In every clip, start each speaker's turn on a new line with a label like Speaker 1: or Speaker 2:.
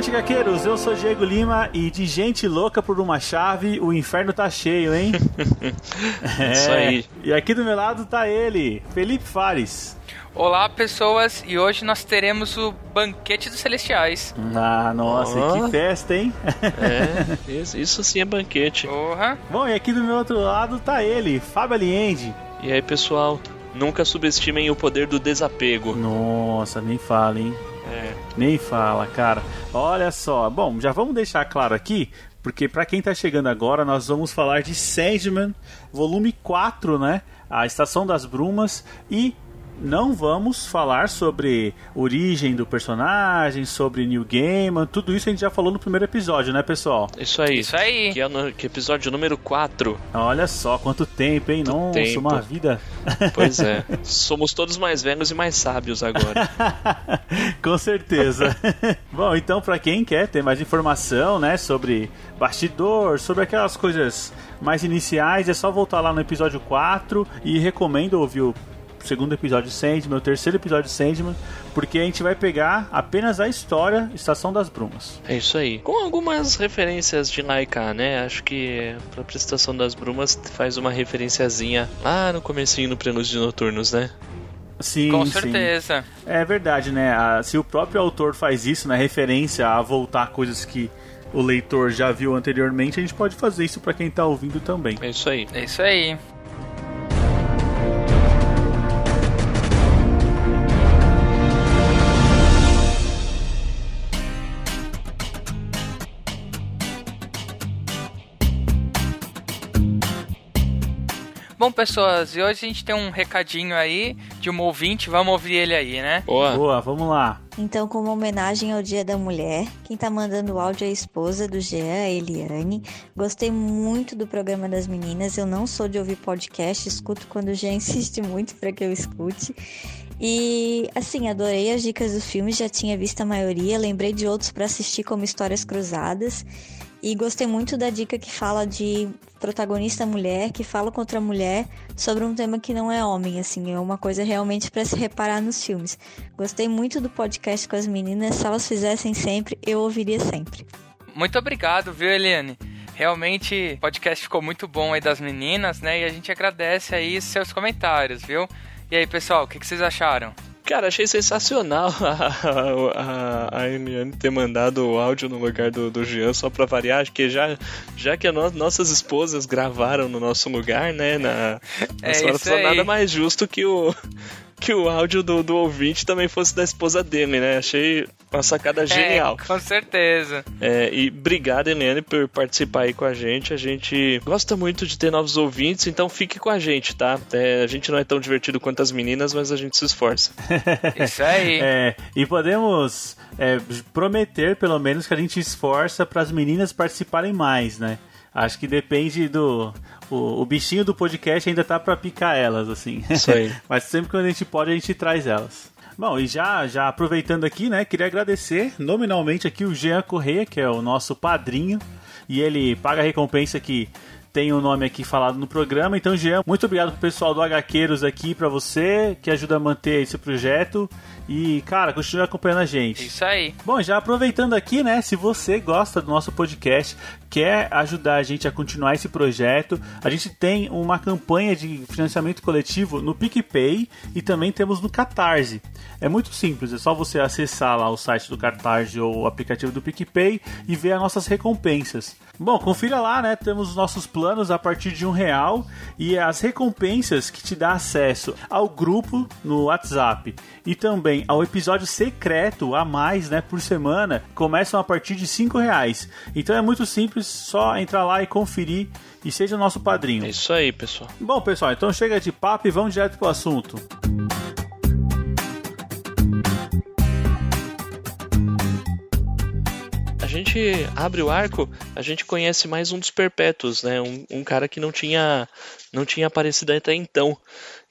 Speaker 1: Avante, gaqueiros! Eu sou Diego Lima e de gente louca por uma chave, o inferno tá cheio, hein?
Speaker 2: é, Isso aí.
Speaker 1: E aqui do meu lado tá ele, Felipe Fares.
Speaker 3: Olá, pessoas, e hoje nós teremos o Banquete dos Celestiais.
Speaker 1: Ah, nossa, oh. que festa, hein?
Speaker 2: é, isso, isso sim é banquete.
Speaker 3: Porra.
Speaker 1: Bom, e aqui do meu outro lado tá ele, Fábio Aliende.
Speaker 2: E aí, pessoal, nunca subestimem o poder do desapego.
Speaker 1: Nossa, nem fala, hein?
Speaker 2: É.
Speaker 1: Nem fala, cara. Olha só. Bom, já vamos deixar claro aqui, porque para quem tá chegando agora, nós vamos falar de Sandman, volume 4, né? A Estação das Brumas e não vamos falar sobre origem do personagem, sobre New Gaiman, tudo isso a gente já falou no primeiro episódio, né, pessoal?
Speaker 2: Isso aí.
Speaker 3: Isso aí.
Speaker 2: Que é o que é episódio número 4.
Speaker 1: Olha só, quanto tempo, hein? Quanto Nossa, tempo. uma vida.
Speaker 2: Pois é. Somos todos mais velhos e mais sábios agora.
Speaker 1: Com certeza. Bom, então para quem quer ter mais informação, né, sobre bastidor, sobre aquelas coisas mais iniciais, é só voltar lá no episódio 4 e recomendo ouvir o segundo episódio de Sandman, o terceiro episódio de Sandman, porque a gente vai pegar apenas a história Estação das Brumas.
Speaker 2: É isso aí. Com algumas referências de Laika, né? Acho que a Estação das Brumas faz uma referenciazinha lá no comecinho no Prenúncio de Noturnos, né?
Speaker 1: Sim,
Speaker 3: Com certeza.
Speaker 1: Sim. É verdade, né? se o próprio autor faz isso, na né, referência a voltar coisas que o leitor já viu anteriormente, a gente pode fazer isso para quem está ouvindo também.
Speaker 2: É isso aí.
Speaker 3: É isso aí. Bom, pessoas, e hoje a gente tem um recadinho aí de um ouvinte, vamos ouvir ele aí, né?
Speaker 1: Boa. Boa, vamos lá.
Speaker 4: Então, como homenagem ao Dia da Mulher, quem tá mandando o áudio é a esposa do Jean, a Eliane. Gostei muito do programa das meninas. Eu não sou de ouvir podcast, escuto quando o Jean insiste muito para que eu escute. E assim, adorei as dicas dos filmes, já tinha visto a maioria, lembrei de outros para assistir como Histórias Cruzadas. E gostei muito da dica que fala de protagonista mulher, que fala contra a mulher sobre um tema que não é homem, assim, é uma coisa realmente para se reparar nos filmes. Gostei muito do podcast com as meninas, se elas fizessem sempre, eu ouviria sempre.
Speaker 3: Muito obrigado, viu, Eliane? Realmente o podcast ficou muito bom aí das meninas, né? E a gente agradece aí seus comentários, viu? E aí, pessoal, o que, que vocês acharam?
Speaker 2: Cara, achei sensacional a, a, a Eliane ter mandado o áudio no lugar do, do Jean só pra variar, que já, já que no, nossas esposas gravaram no nosso lugar, né? Na,
Speaker 3: é isso aí.
Speaker 2: nada mais justo que o, que o áudio do, do ouvinte também fosse da esposa dele, né? Achei uma sacada é, genial.
Speaker 3: É, com certeza.
Speaker 2: É, e obrigado, Helene, por participar aí com a gente. A gente gosta muito de ter novos ouvintes, então fique com a gente, tá? É, a gente não é tão divertido quanto as meninas, mas a gente se esforça.
Speaker 3: Isso aí.
Speaker 1: É, e podemos é, prometer, pelo menos, que a gente esforça para as meninas participarem mais, né? Acho que depende do. O, o bichinho do podcast ainda tá para picar elas, assim.
Speaker 2: Isso aí.
Speaker 1: Mas sempre que a gente pode, a gente traz elas. Bom, e já, já aproveitando aqui, né, queria agradecer nominalmente aqui o Jean Correia, que é o nosso padrinho, e ele paga a recompensa que tem o nome aqui falado no programa. Então, Jean, muito obrigado pro pessoal do Hqueiros aqui para você, que ajuda a manter esse projeto. E, cara, continue acompanhando a gente.
Speaker 3: Isso aí.
Speaker 1: Bom, já aproveitando aqui, né? Se você gosta do nosso podcast, quer ajudar a gente a continuar esse projeto, a gente tem uma campanha de financiamento coletivo no PicPay e também temos no Catarse. É muito simples, é só você acessar lá o site do Catarse ou o aplicativo do PicPay e ver as nossas recompensas. Bom, confira lá, né? Temos os nossos planos a partir de um real e as recompensas que te dá acesso ao grupo no WhatsApp e também ao episódio secreto a mais, né, por semana, começam a partir de cinco reais. Então é muito simples, só entrar lá e conferir e seja nosso padrinho.
Speaker 2: É isso aí, pessoal.
Speaker 1: Bom, pessoal, então chega de papo e vamos direto pro assunto.
Speaker 2: gente abre o arco, a gente conhece mais um dos perpétuos, né? Um, um cara que não tinha, não tinha aparecido até então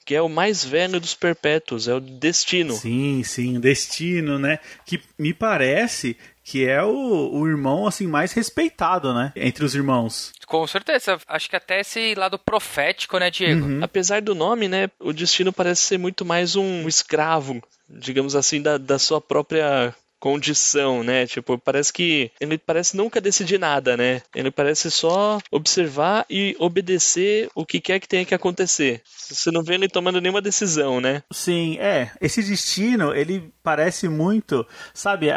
Speaker 2: que é o mais velho dos perpétuos, é o Destino.
Speaker 1: Sim, sim, o Destino, né? Que me parece que é o, o irmão assim mais respeitado, né, entre os irmãos.
Speaker 3: Com certeza, acho que até esse lado profético, né, Diego?
Speaker 2: Uhum. Apesar do nome, né, o Destino parece ser muito mais um escravo, digamos assim, da, da sua própria condição, né? Tipo, parece que ele parece nunca decidir nada, né? Ele parece só observar e obedecer o que quer que tenha que acontecer. Você não vê ele tomando nenhuma decisão, né?
Speaker 1: Sim, é. Esse destino, ele parece muito, sabe,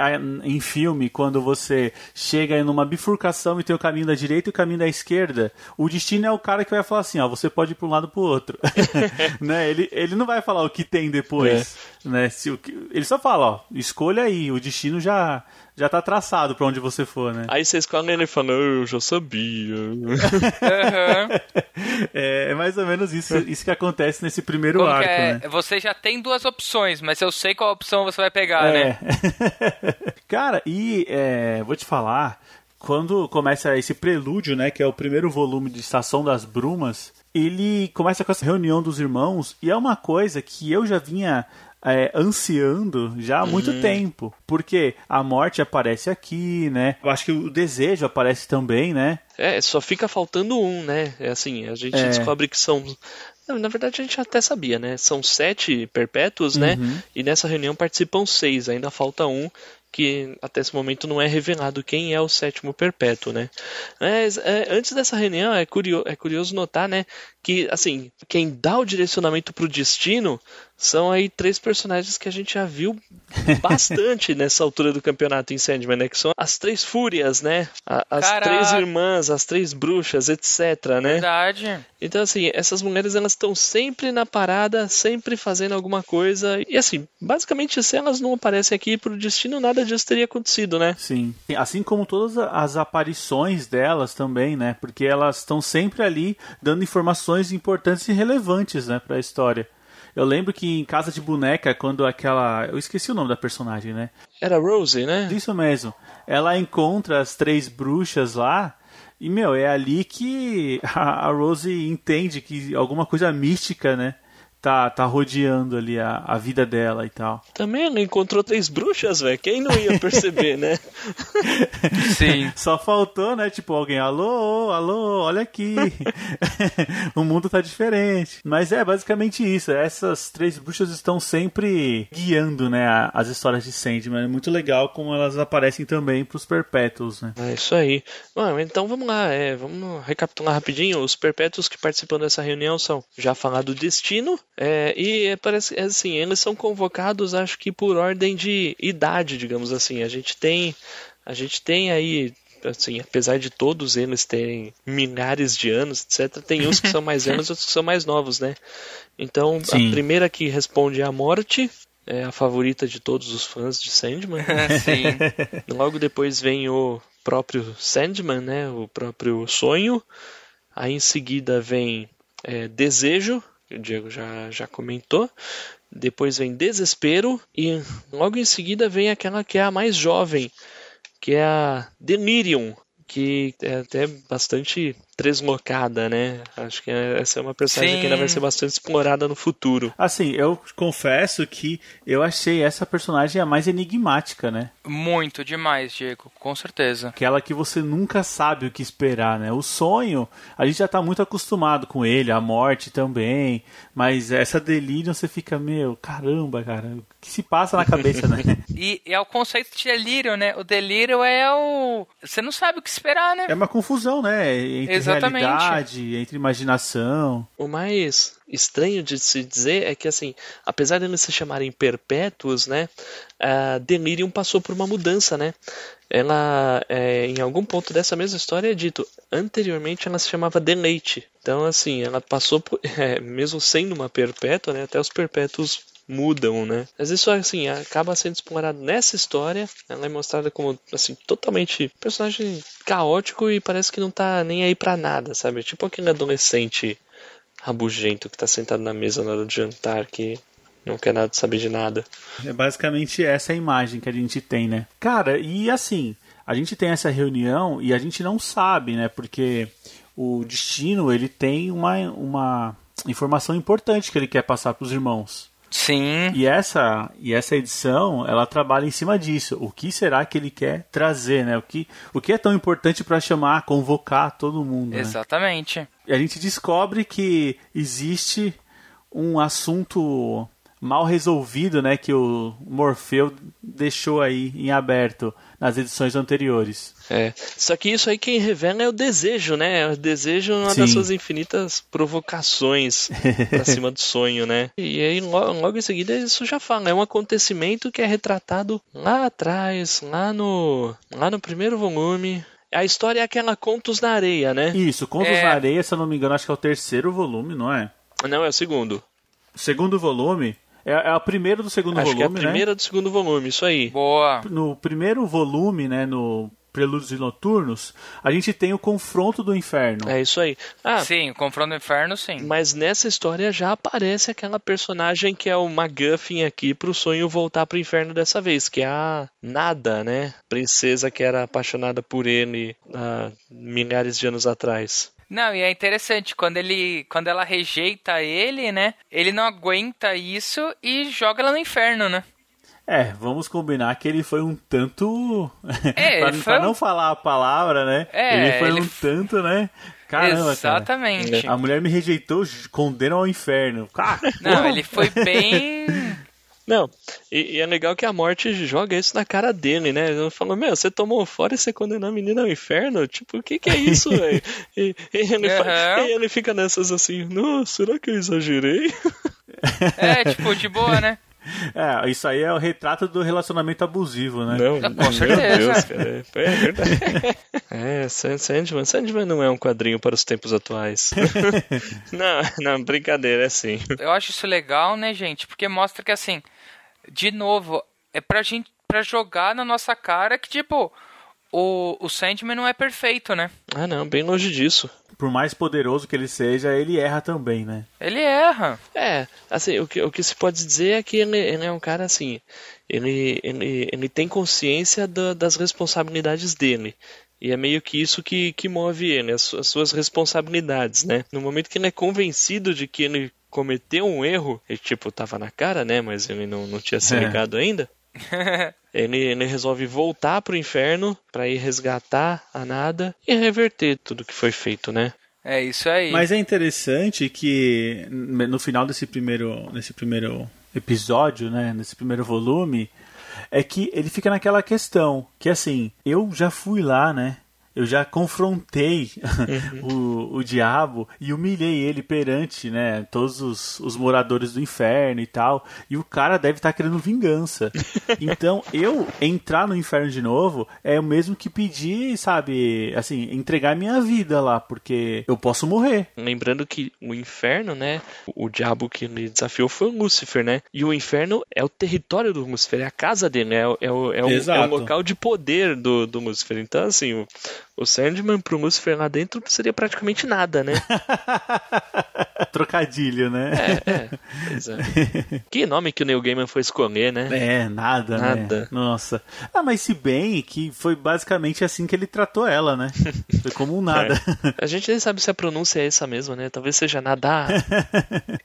Speaker 1: em filme, quando você chega em uma bifurcação e tem o caminho da direita e o caminho da esquerda, o destino é o cara que vai falar assim, ó, você pode ir para um lado para o outro. né? Ele, ele não vai falar o que tem depois, é. né? Se, o, ele só fala, ó, escolha aí, o destino destino já já tá traçado para onde você for, né?
Speaker 2: Aí você escolhe ele e fala, eu já sabia.
Speaker 1: é, é, mais ou menos isso, isso que acontece nesse primeiro Como arco, é?
Speaker 3: né? Você já tem duas opções, mas eu sei qual opção você vai pegar, é. né?
Speaker 1: Cara, e é, vou te falar, quando começa esse prelúdio, né, que é o primeiro volume de Estação das Brumas, ele começa com essa reunião dos irmãos e é uma coisa que eu já vinha é, ansiando já há muito uhum. tempo. Porque a morte aparece aqui, né? Eu acho que o desejo aparece também, né?
Speaker 2: É, só fica faltando um, né? É assim, a gente é. descobre que são na verdade, a gente até sabia, né? São sete perpétuos, né? uhum. né? E nessa reunião participam seis, ainda falta um que até esse momento não é revelado quem é o sétimo perpétuo, né? Mas é, antes dessa reunião é curioso, é curioso notar, né, que assim quem dá o direcionamento para o destino são aí três personagens que a gente já viu bastante nessa altura do campeonato em Sandman, né? Que são as três fúrias, né? as Caraca. três irmãs, as três bruxas, etc, né?
Speaker 3: Verdade.
Speaker 2: Então, assim, essas mulheres, elas estão sempre na parada, sempre fazendo alguma coisa. E, assim, basicamente, se elas não aparecem aqui pro destino, nada disso teria acontecido, né?
Speaker 1: Sim. Assim como todas as aparições delas também, né? Porque elas estão sempre ali dando informações importantes e relevantes, né, pra história. Eu lembro que em Casa de Boneca, quando aquela. Eu esqueci o nome da personagem, né?
Speaker 2: Era Rosie, né?
Speaker 1: Isso mesmo. Ela encontra as três bruxas lá. E, meu, é ali que a, a Rose entende que alguma coisa mística, né? Tá, tá rodeando ali a, a vida dela e tal.
Speaker 2: Também ela encontrou três bruxas, velho. Quem não ia perceber, né?
Speaker 1: Sim. Só faltou, né? Tipo, alguém, alô, alô, olha aqui. o mundo tá diferente. Mas é basicamente isso. Essas três bruxas estão sempre guiando, né? As histórias de Sandman. É muito legal como elas aparecem também pros perpétuos, né?
Speaker 2: É isso aí. Bom, então vamos lá. É, vamos recapitular rapidinho. Os perpétuos que participam dessa reunião são já falar do destino, é, e parece assim, eles são convocados, acho que por ordem de idade, digamos assim. A gente tem, a gente tem aí, assim, apesar de todos eles terem milhares de anos, etc, tem uns que são mais velhos, outros que são mais novos, né? Então, Sim. a primeira que responde é a morte, é a favorita de todos os fãs de Sandman.
Speaker 3: Sim.
Speaker 2: Logo depois vem o próprio Sandman, né? O próprio sonho. Aí em seguida vem é, desejo, o Diego já, já comentou. Depois vem Desespero e logo em seguida vem aquela que é a mais jovem, que é a Delirium, que é até bastante deslocada, né? Acho que essa é uma personagem Sim. que ainda vai ser bastante explorada no futuro.
Speaker 1: Assim, eu confesso que eu achei essa personagem a mais enigmática, né?
Speaker 3: Muito demais, Diego, com certeza.
Speaker 1: Aquela que você nunca sabe o que esperar, né? O sonho, a gente já tá muito acostumado com ele, a morte também, mas essa delírio você fica, meu, caramba, cara, o que se passa na cabeça, né?
Speaker 3: e é o conceito de delírio, né? O delírio é o. Você não sabe o que esperar, né?
Speaker 1: É uma confusão, né? Entre Exatamente. realidade, entre imaginação.
Speaker 2: O mais estranho de se dizer é que, assim, apesar de eles se chamarem perpétuos, né, a Delirium passou por uma mudança, né? Ela, é, em algum ponto dessa mesma história é dito, anteriormente ela se chamava Deleite. Então, assim, ela passou por, é, mesmo sendo uma perpétua, né, até os perpétuos mudam, né? Mas isso assim acaba sendo explorado nessa história. Ela é mostrada como assim totalmente personagem caótico e parece que não tá nem aí para nada, sabe? Tipo aquele adolescente rabugento que tá sentado na mesa na hora do jantar que não quer nada saber de nada.
Speaker 1: É basicamente essa a imagem que a gente tem, né? Cara, e assim, a gente tem essa reunião e a gente não sabe, né? Porque o destino ele tem uma, uma informação importante que ele quer passar para os irmãos.
Speaker 3: Sim.
Speaker 1: E essa, e essa edição, ela trabalha em cima disso. O que será que ele quer trazer, né? O que, o que é tão importante para chamar, convocar todo mundo, né?
Speaker 3: Exatamente.
Speaker 1: E a gente descobre que existe um assunto mal resolvido, né, que o Morfeu deixou aí em aberto nas edições anteriores.
Speaker 2: É. Só que isso aí quem revela é o desejo, né? O desejo é uma
Speaker 1: Sim.
Speaker 2: das suas infinitas provocações pra cima do sonho, né? E aí logo, logo em seguida isso já fala, é um acontecimento que é retratado lá atrás, lá no lá no primeiro volume. A história é aquela Contos na Areia, né?
Speaker 1: Isso, Contos
Speaker 3: É.
Speaker 1: na Areia, se eu não me engano, acho que é o terceiro volume, não é?
Speaker 2: Não, é o segundo.
Speaker 1: O segundo volume é, é o primeiro do segundo
Speaker 2: Acho que é a
Speaker 1: volume, né?
Speaker 2: primeira do segundo volume, isso aí.
Speaker 3: Boa.
Speaker 1: No primeiro volume, né, no Prelúdios e Noturnos, a gente tem o confronto do inferno.
Speaker 2: É isso aí. Ah,
Speaker 3: Sim, o confronto do inferno, sim.
Speaker 2: Mas nessa história já aparece aquela personagem que é o MacGuffin aqui pro sonho voltar pro inferno dessa vez, que é a Nada, né? Princesa que era apaixonada por ele há milhares de anos atrás.
Speaker 3: Não, e é interessante, quando ele. Quando ela rejeita ele, né? Ele não aguenta isso e joga ela no inferno, né?
Speaker 1: É, vamos combinar que ele foi um tanto.
Speaker 3: É,
Speaker 1: pra, pra
Speaker 3: um-
Speaker 1: não falar a palavra, né?
Speaker 3: É,
Speaker 1: ele foi
Speaker 3: ele
Speaker 1: um tanto, né? Caramba, cara.
Speaker 3: Exatamente.
Speaker 1: A mulher me rejeitou, condena ao inferno. Cara,
Speaker 3: Não, ele foi bem.
Speaker 2: Não, e, e é legal que a morte joga isso na cara dele, né? Ele falou, meu, você tomou fora e você condenou a menina ao inferno? Tipo, o que que é isso, velho? E, e ele
Speaker 3: Aham.
Speaker 2: e ele fica nessas assim, nossa, será que eu exagerei?
Speaker 3: É, tipo, de boa, né?
Speaker 1: É, isso aí é o retrato do relacionamento abusivo, né?
Speaker 2: Não,
Speaker 3: Com
Speaker 2: meu
Speaker 3: certeza.
Speaker 2: Deus, cara. É, é verdade. É, Sand- Sandman. Sandman não é um quadrinho para os tempos atuais. não, não, brincadeira, é sim.
Speaker 3: Eu acho isso legal, né, gente? Porque mostra que, assim, de novo, é pra gente. pra jogar na nossa cara que, tipo, o, o Sandman não é perfeito, né?
Speaker 2: Ah, não, bem longe disso.
Speaker 1: Por mais poderoso que ele seja, ele erra também, né?
Speaker 3: Ele erra.
Speaker 2: É, assim, o que, o que se pode dizer é que ele, ele é um cara assim. Ele, ele, ele tem consciência da- das responsabilidades dele. E é meio que isso que, que move ele, as, as suas responsabilidades, né? No momento que ele é convencido de que ele cometeu um erro, ele tipo, tava na cara, né? Mas ele não, não tinha se
Speaker 1: É.
Speaker 2: ligado ainda. Ele, ele resolve voltar pro inferno para ir resgatar a nada e reverter tudo que foi feito, né?
Speaker 3: É isso aí.
Speaker 1: Mas é interessante que no final desse primeiro, nesse primeiro episódio, né, nesse primeiro volume, é que ele fica naquela questão que assim, eu já fui lá, né? Eu já confrontei o, o diabo e humilhei ele perante, né, todos os, os moradores do inferno e tal. E o cara deve estar querendo vingança. Então, eu entrar no inferno de novo é o mesmo que pedir, sabe, assim, entregar minha vida lá, porque eu posso morrer.
Speaker 2: Lembrando que o inferno, né? O diabo que ele desafiou foi o Lúcifer, né? E o inferno é o território do Lúcifer, é a casa dele, né? É, o- é, o, é, o, é o local de poder do, do Lúcifer. Então, assim, o, Sandman pro Lúcifer lá dentro seria praticamente nada, né?
Speaker 1: Trocadilho, né?
Speaker 2: É, é. Pois é. Que nome que o Neil Gaiman foi escolher, né?
Speaker 1: É, nada,
Speaker 2: Nada.
Speaker 1: né? Nossa. Ah, mas se bem que foi basicamente assim que ele tratou ela, né? Foi como um nada.
Speaker 2: A gente nem sabe se a pronúncia é essa mesmo, né? Talvez seja nada.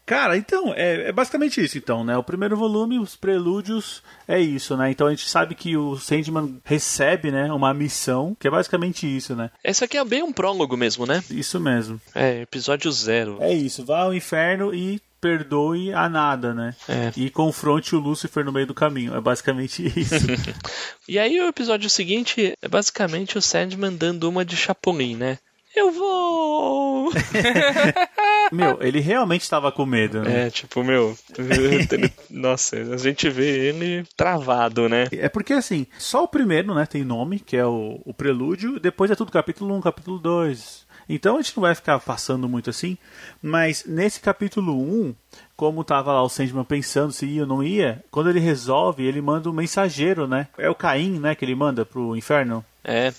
Speaker 1: Cara, então, é, é basicamente isso, então, né? O primeiro volume, os prelúdios, é isso, né? Então a gente sabe que o Sandman recebe, né, uma missão, que é basicamente isso, né?
Speaker 2: Esse aqui é bem um prólogo mesmo, né?
Speaker 1: Isso mesmo.
Speaker 2: É, episódio zero.
Speaker 1: É isso, vá ao inferno e perdoe a nada, né?
Speaker 2: É.
Speaker 1: E confronte o Lúcifer no meio do caminho. É basicamente isso.
Speaker 2: E aí o episódio seguinte é basicamente o Sandman dando uma de Chapolin, né? Eu vou!
Speaker 1: Meu, ele realmente estava com medo, né?
Speaker 2: É, tipo, meu. ele- Nossa, a gente vê ele travado, né?
Speaker 1: É porque assim, só o primeiro, né, tem nome, que é o, o prelúdio, depois é tudo capítulo 1, capítulo 2. Então a gente não vai ficar passando muito assim, mas nesse capítulo 1, como tava lá o Sandman pensando se ia ou não ia, quando ele resolve, ele manda um mensageiro, né? É o Caim, né, que ele manda pro inferno.
Speaker 2: É.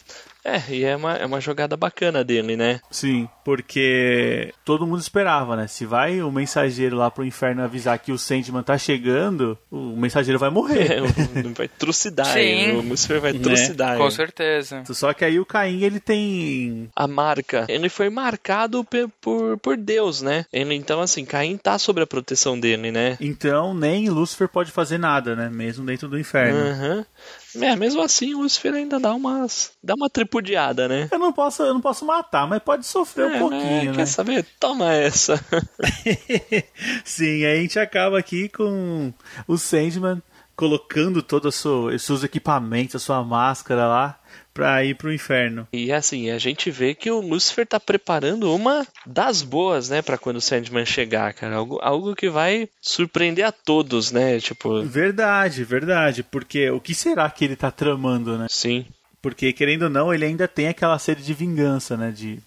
Speaker 2: É, e é uma, é uma jogada bacana dele, né?
Speaker 1: Sim, Porque todo mundo esperava, né? Se vai o mensageiro lá pro inferno avisar que o Sandman tá chegando, o mensageiro vai morrer.
Speaker 2: É, vai trucidar,
Speaker 3: Sim.
Speaker 2: hein? o Lucifer vai trucidar.
Speaker 3: Com
Speaker 2: hein?
Speaker 3: certeza.
Speaker 1: Só que aí o Caim, ele tem.
Speaker 2: a marca. Ele foi marcado por, por Deus, né? Ele, então, assim, Caim tá sob a proteção dele, né?
Speaker 1: Então nem Lúcifer pode fazer nada, né? Mesmo dentro do inferno.
Speaker 2: Aham. É, mesmo assim, o Lucifer ainda dá umas. dá uma tripudiada, né?
Speaker 1: Eu não posso, eu não posso matar, mas pode sofrer um
Speaker 2: É,
Speaker 1: pouquinho,
Speaker 2: né?
Speaker 1: né?
Speaker 2: Quer saber? Toma essa.
Speaker 1: Sim, aí a gente acaba aqui com o Sandman colocando todos os seus equipamentos, a sua máscara lá, pra ir pro inferno.
Speaker 2: E assim, a gente vê que o Lucifer tá preparando uma das boas, né, Pra quando o Sandman chegar, cara. Algo, algo que vai surpreender a todos, né? Tipo,
Speaker 1: Verdade, verdade. Porque o que será que ele tá tramando, né?
Speaker 2: sim.
Speaker 1: Porque, querendo ou não, ele ainda tem aquela sede de vingança, né? De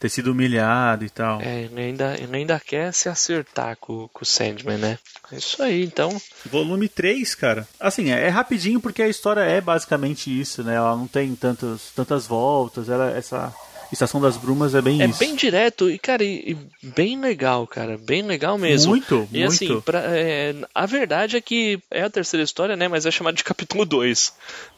Speaker 1: ter sido humilhado e tal.
Speaker 2: É, ele ainda, ele ainda quer se acertar com, com o Sandman, né? É isso aí, então.
Speaker 1: Volume 3, cara. Assim, é, é rapidinho porque a história é basicamente isso, né? Ela não tem tantas, tantas voltas. Ela, essa Estação das Brumas é bem
Speaker 2: É
Speaker 1: isso.
Speaker 2: bem direto e, cara, e, e bem legal, cara. Bem legal mesmo.
Speaker 1: Muito,
Speaker 2: E
Speaker 1: muito.
Speaker 2: assim, pra- é, a verdade é que é a terceira história, né? Mas é chamado de capítulo 2.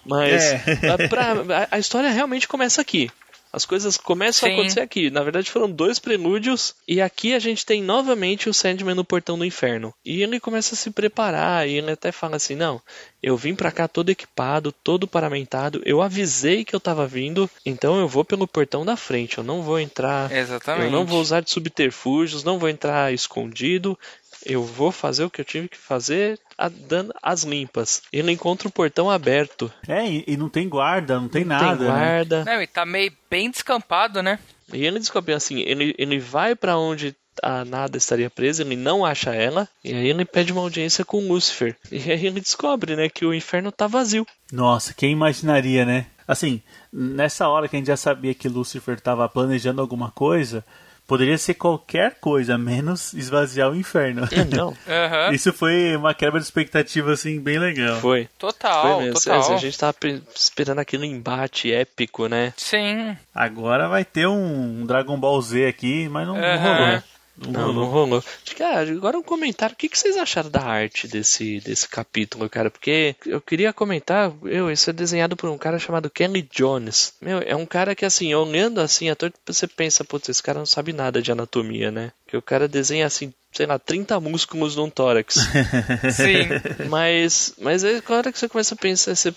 Speaker 2: Mas
Speaker 1: É.
Speaker 2: a- pra- a, a história realmente começa aqui. As coisas começam
Speaker 3: Sim.
Speaker 2: a acontecer aqui. Na verdade, foram dois prelúdios. E aqui a gente tem novamente o Sandman no portão do inferno. E ele começa a se preparar. E ele até fala assim: Não, eu vim pra cá todo equipado, todo paramentado. Eu avisei que eu tava vindo. Então eu vou pelo portão da frente. Eu não vou entrar
Speaker 3: Exatamente.
Speaker 2: eu não vou usar de subterfúgios, não vou entrar escondido. Eu vou fazer o que eu tive que fazer a- dando as limpas. Ele encontra o portão aberto.
Speaker 1: É, e, e não tem guarda, não tem
Speaker 2: Não
Speaker 1: nada.
Speaker 2: tem
Speaker 1: né?
Speaker 2: guarda.
Speaker 3: Não, e tá meio bem descampado, né?
Speaker 2: E ele descobre assim, ele, ele vai pra onde a nada estaria presa, ele não acha ela, e aí ele pede uma audiência com Lúcifer. E aí ele descobre, né, que o inferno tá vazio.
Speaker 1: Nossa, quem imaginaria, né? Assim, nessa hora que a gente já sabia que Lucifer estava planejando alguma coisa, poderia ser qualquer coisa, menos esvaziar o inferno.
Speaker 2: Não,
Speaker 3: Aham.
Speaker 1: Isso foi uma quebra de expectativa, assim, bem legal.
Speaker 2: foi.
Speaker 3: Total,
Speaker 2: foi mesmo.
Speaker 3: total.
Speaker 2: A gente tava pe- esperando aquele embate épico, né?
Speaker 3: Sim.
Speaker 1: Agora vai ter um Dragon Ball Z aqui, mas não, não
Speaker 3: Aham.
Speaker 1: rolou.
Speaker 2: Não, não rolou. Cara, agora um comentário. O que, que vocês acharam da arte desse, desse capítulo, cara? Porque eu queria comentar, eu, isso é desenhado por um cara chamado Kenny Jones. Meu, é um cara que, assim, olhando assim, até você pensa, putz, esse cara não sabe nada de anatomia, né? Que o cara desenha, assim, sei lá, 30 músculos num tórax.
Speaker 3: Sim.
Speaker 2: Mas, mas aí, na hora que você começa a pensar, você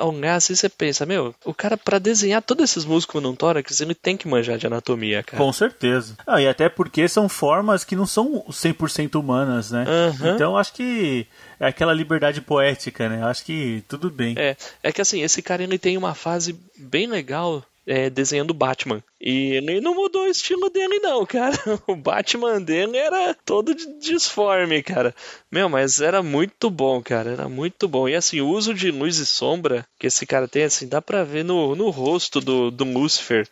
Speaker 2: a olhar assim, você pensa, meu, o cara, pra desenhar todos esses músculos num tórax, ele tem que manjar de anatomia, cara.
Speaker 1: Com certeza. Ah, e até porque são formas que não são 100% humanas, né?
Speaker 2: Aham.
Speaker 1: Então acho que é aquela liberdade poética, né? Acho que tudo bem.
Speaker 2: É, é que assim, esse cara ele tem uma fase bem legal é, desenhando Batman. E ele não mudou o estilo dele, não, cara. O Batman dele era todo de disforme, cara. Meu, mas era muito bom, cara. Era muito bom. E assim, o uso de luz e sombra que esse cara tem, assim, dá pra ver no, no rosto do, do Lucifer.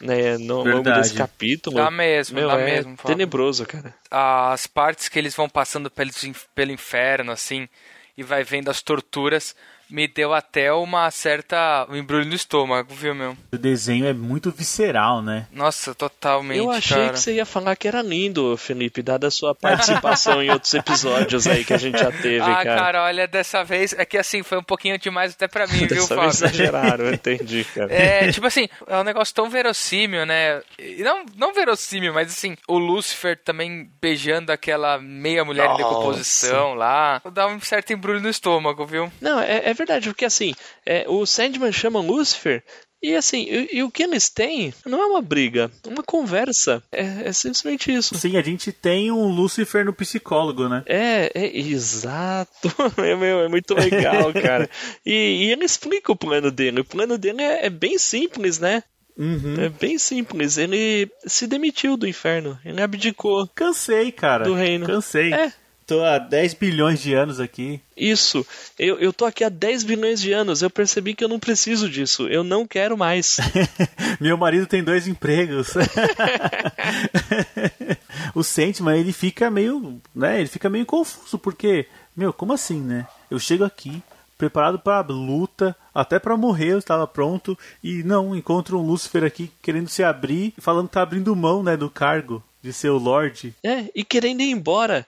Speaker 2: Né, no longo
Speaker 1: Verdade.
Speaker 2: desse capítulo.
Speaker 3: Dá mesmo,
Speaker 2: Meu,
Speaker 3: dá
Speaker 2: é
Speaker 3: mesmo. Fábio.
Speaker 2: tenebroso, cara.
Speaker 3: As partes que eles vão passando pelo, pelo inferno, assim, e vai vendo as torturas, me deu até uma certa. um embrulho no estômago, viu, meu?
Speaker 1: O desenho é muito visceral, né?
Speaker 3: Nossa, totalmente.
Speaker 2: Eu achei
Speaker 3: cara.
Speaker 2: que você ia falar que era lindo, Felipe, dada a sua participação em outros episódios aí que a gente já teve,
Speaker 3: Ah,
Speaker 2: cara.
Speaker 3: cara, olha, dessa vez é que assim, foi um pouquinho demais até pra mim, viu,
Speaker 2: Dessa
Speaker 3: Fábio?
Speaker 2: vez exageraram, eu entendi, cara.
Speaker 3: É, tipo assim, é um negócio tão verossímil, né? E Não, não verossímil, mas assim, o Lucifer também beijando aquela meia mulher em
Speaker 2: Nossa.
Speaker 3: decomposição lá. Dá um certo embrulho no estômago, viu?
Speaker 2: Não, é, é verdade, porque assim, é, o Sandman chama Lucifer. E assim, e, e o que eles têm não é uma briga, é uma conversa. É, é simplesmente isso.
Speaker 1: Sim, a gente tem um Lucifer no psicólogo, né?
Speaker 2: É, é exato. É, meu, é muito legal, cara. E, e ele explica o plano dele. O plano dele é, é bem simples, né?
Speaker 1: Uhum.
Speaker 2: É bem simples. Ele se demitiu do inferno. Ele abdicou.
Speaker 1: Cansei, cara.
Speaker 2: Do reino.
Speaker 1: Cansei.
Speaker 2: É.
Speaker 1: Tô há 10 bilhões de anos aqui.
Speaker 2: Isso. Eu, eu tô aqui há 10 bilhões de anos. Eu percebi que eu não preciso disso. Eu não quero mais.
Speaker 1: Meu marido tem dois empregos. o Sandman, ele fica meio, né, ele fica meio confuso porque, meu, como assim, né? Eu chego aqui preparado para luta, até para morrer eu estava pronto e não encontro um Lúcifer aqui querendo se abrir, falando que tá abrindo mão, né, do cargo de ser o Lorde.
Speaker 2: É, e querendo ir embora.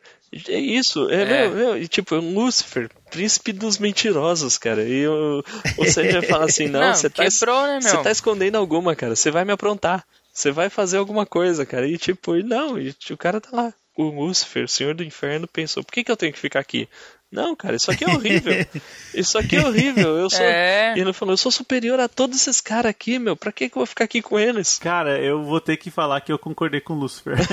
Speaker 2: É isso, é,
Speaker 3: É.
Speaker 2: Meu, meu, e, tipo, é Lúcifer, príncipe dos mentirosos, cara. E o, o Sandman fala assim: não, você tá,
Speaker 3: né,
Speaker 2: tá escondendo alguma, cara. Você vai me aprontar. Você vai fazer alguma coisa, cara. E tipo, não, e, o cara tá lá. O Lúcifer, o Senhor do Inferno, pensou: por que, que eu tenho que ficar aqui? Não, cara, isso aqui é horrível. Isso aqui é horrível. Eu sou.
Speaker 3: É.
Speaker 2: E ele falou: eu sou superior a todos esses caras aqui, meu. Pra que, que eu vou ficar aqui com eles?
Speaker 1: Cara, eu vou ter que falar que eu concordei com o Lúcifer.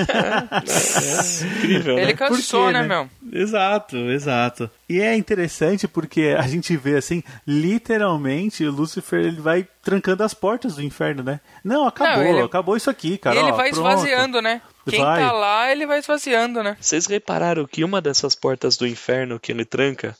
Speaker 2: É, incrível,
Speaker 3: Ele
Speaker 2: né?
Speaker 3: cansou,
Speaker 1: Por quê,
Speaker 3: né, meu?
Speaker 1: Exato, exato. E é interessante porque a gente vê assim, literalmente, o Lúcifer ele vai trancando as portas do inferno, né? Não, acabou,
Speaker 3: Não, ele-
Speaker 1: acabou isso aqui, cara.
Speaker 3: e ele
Speaker 1: ó,
Speaker 3: vai
Speaker 1: pronto.
Speaker 3: esvaziando, né? Quem
Speaker 1: Vai.
Speaker 3: tá lá, ele vai esvaziando, né?
Speaker 2: Vocês repararam que uma dessas portas do inferno que ele tranca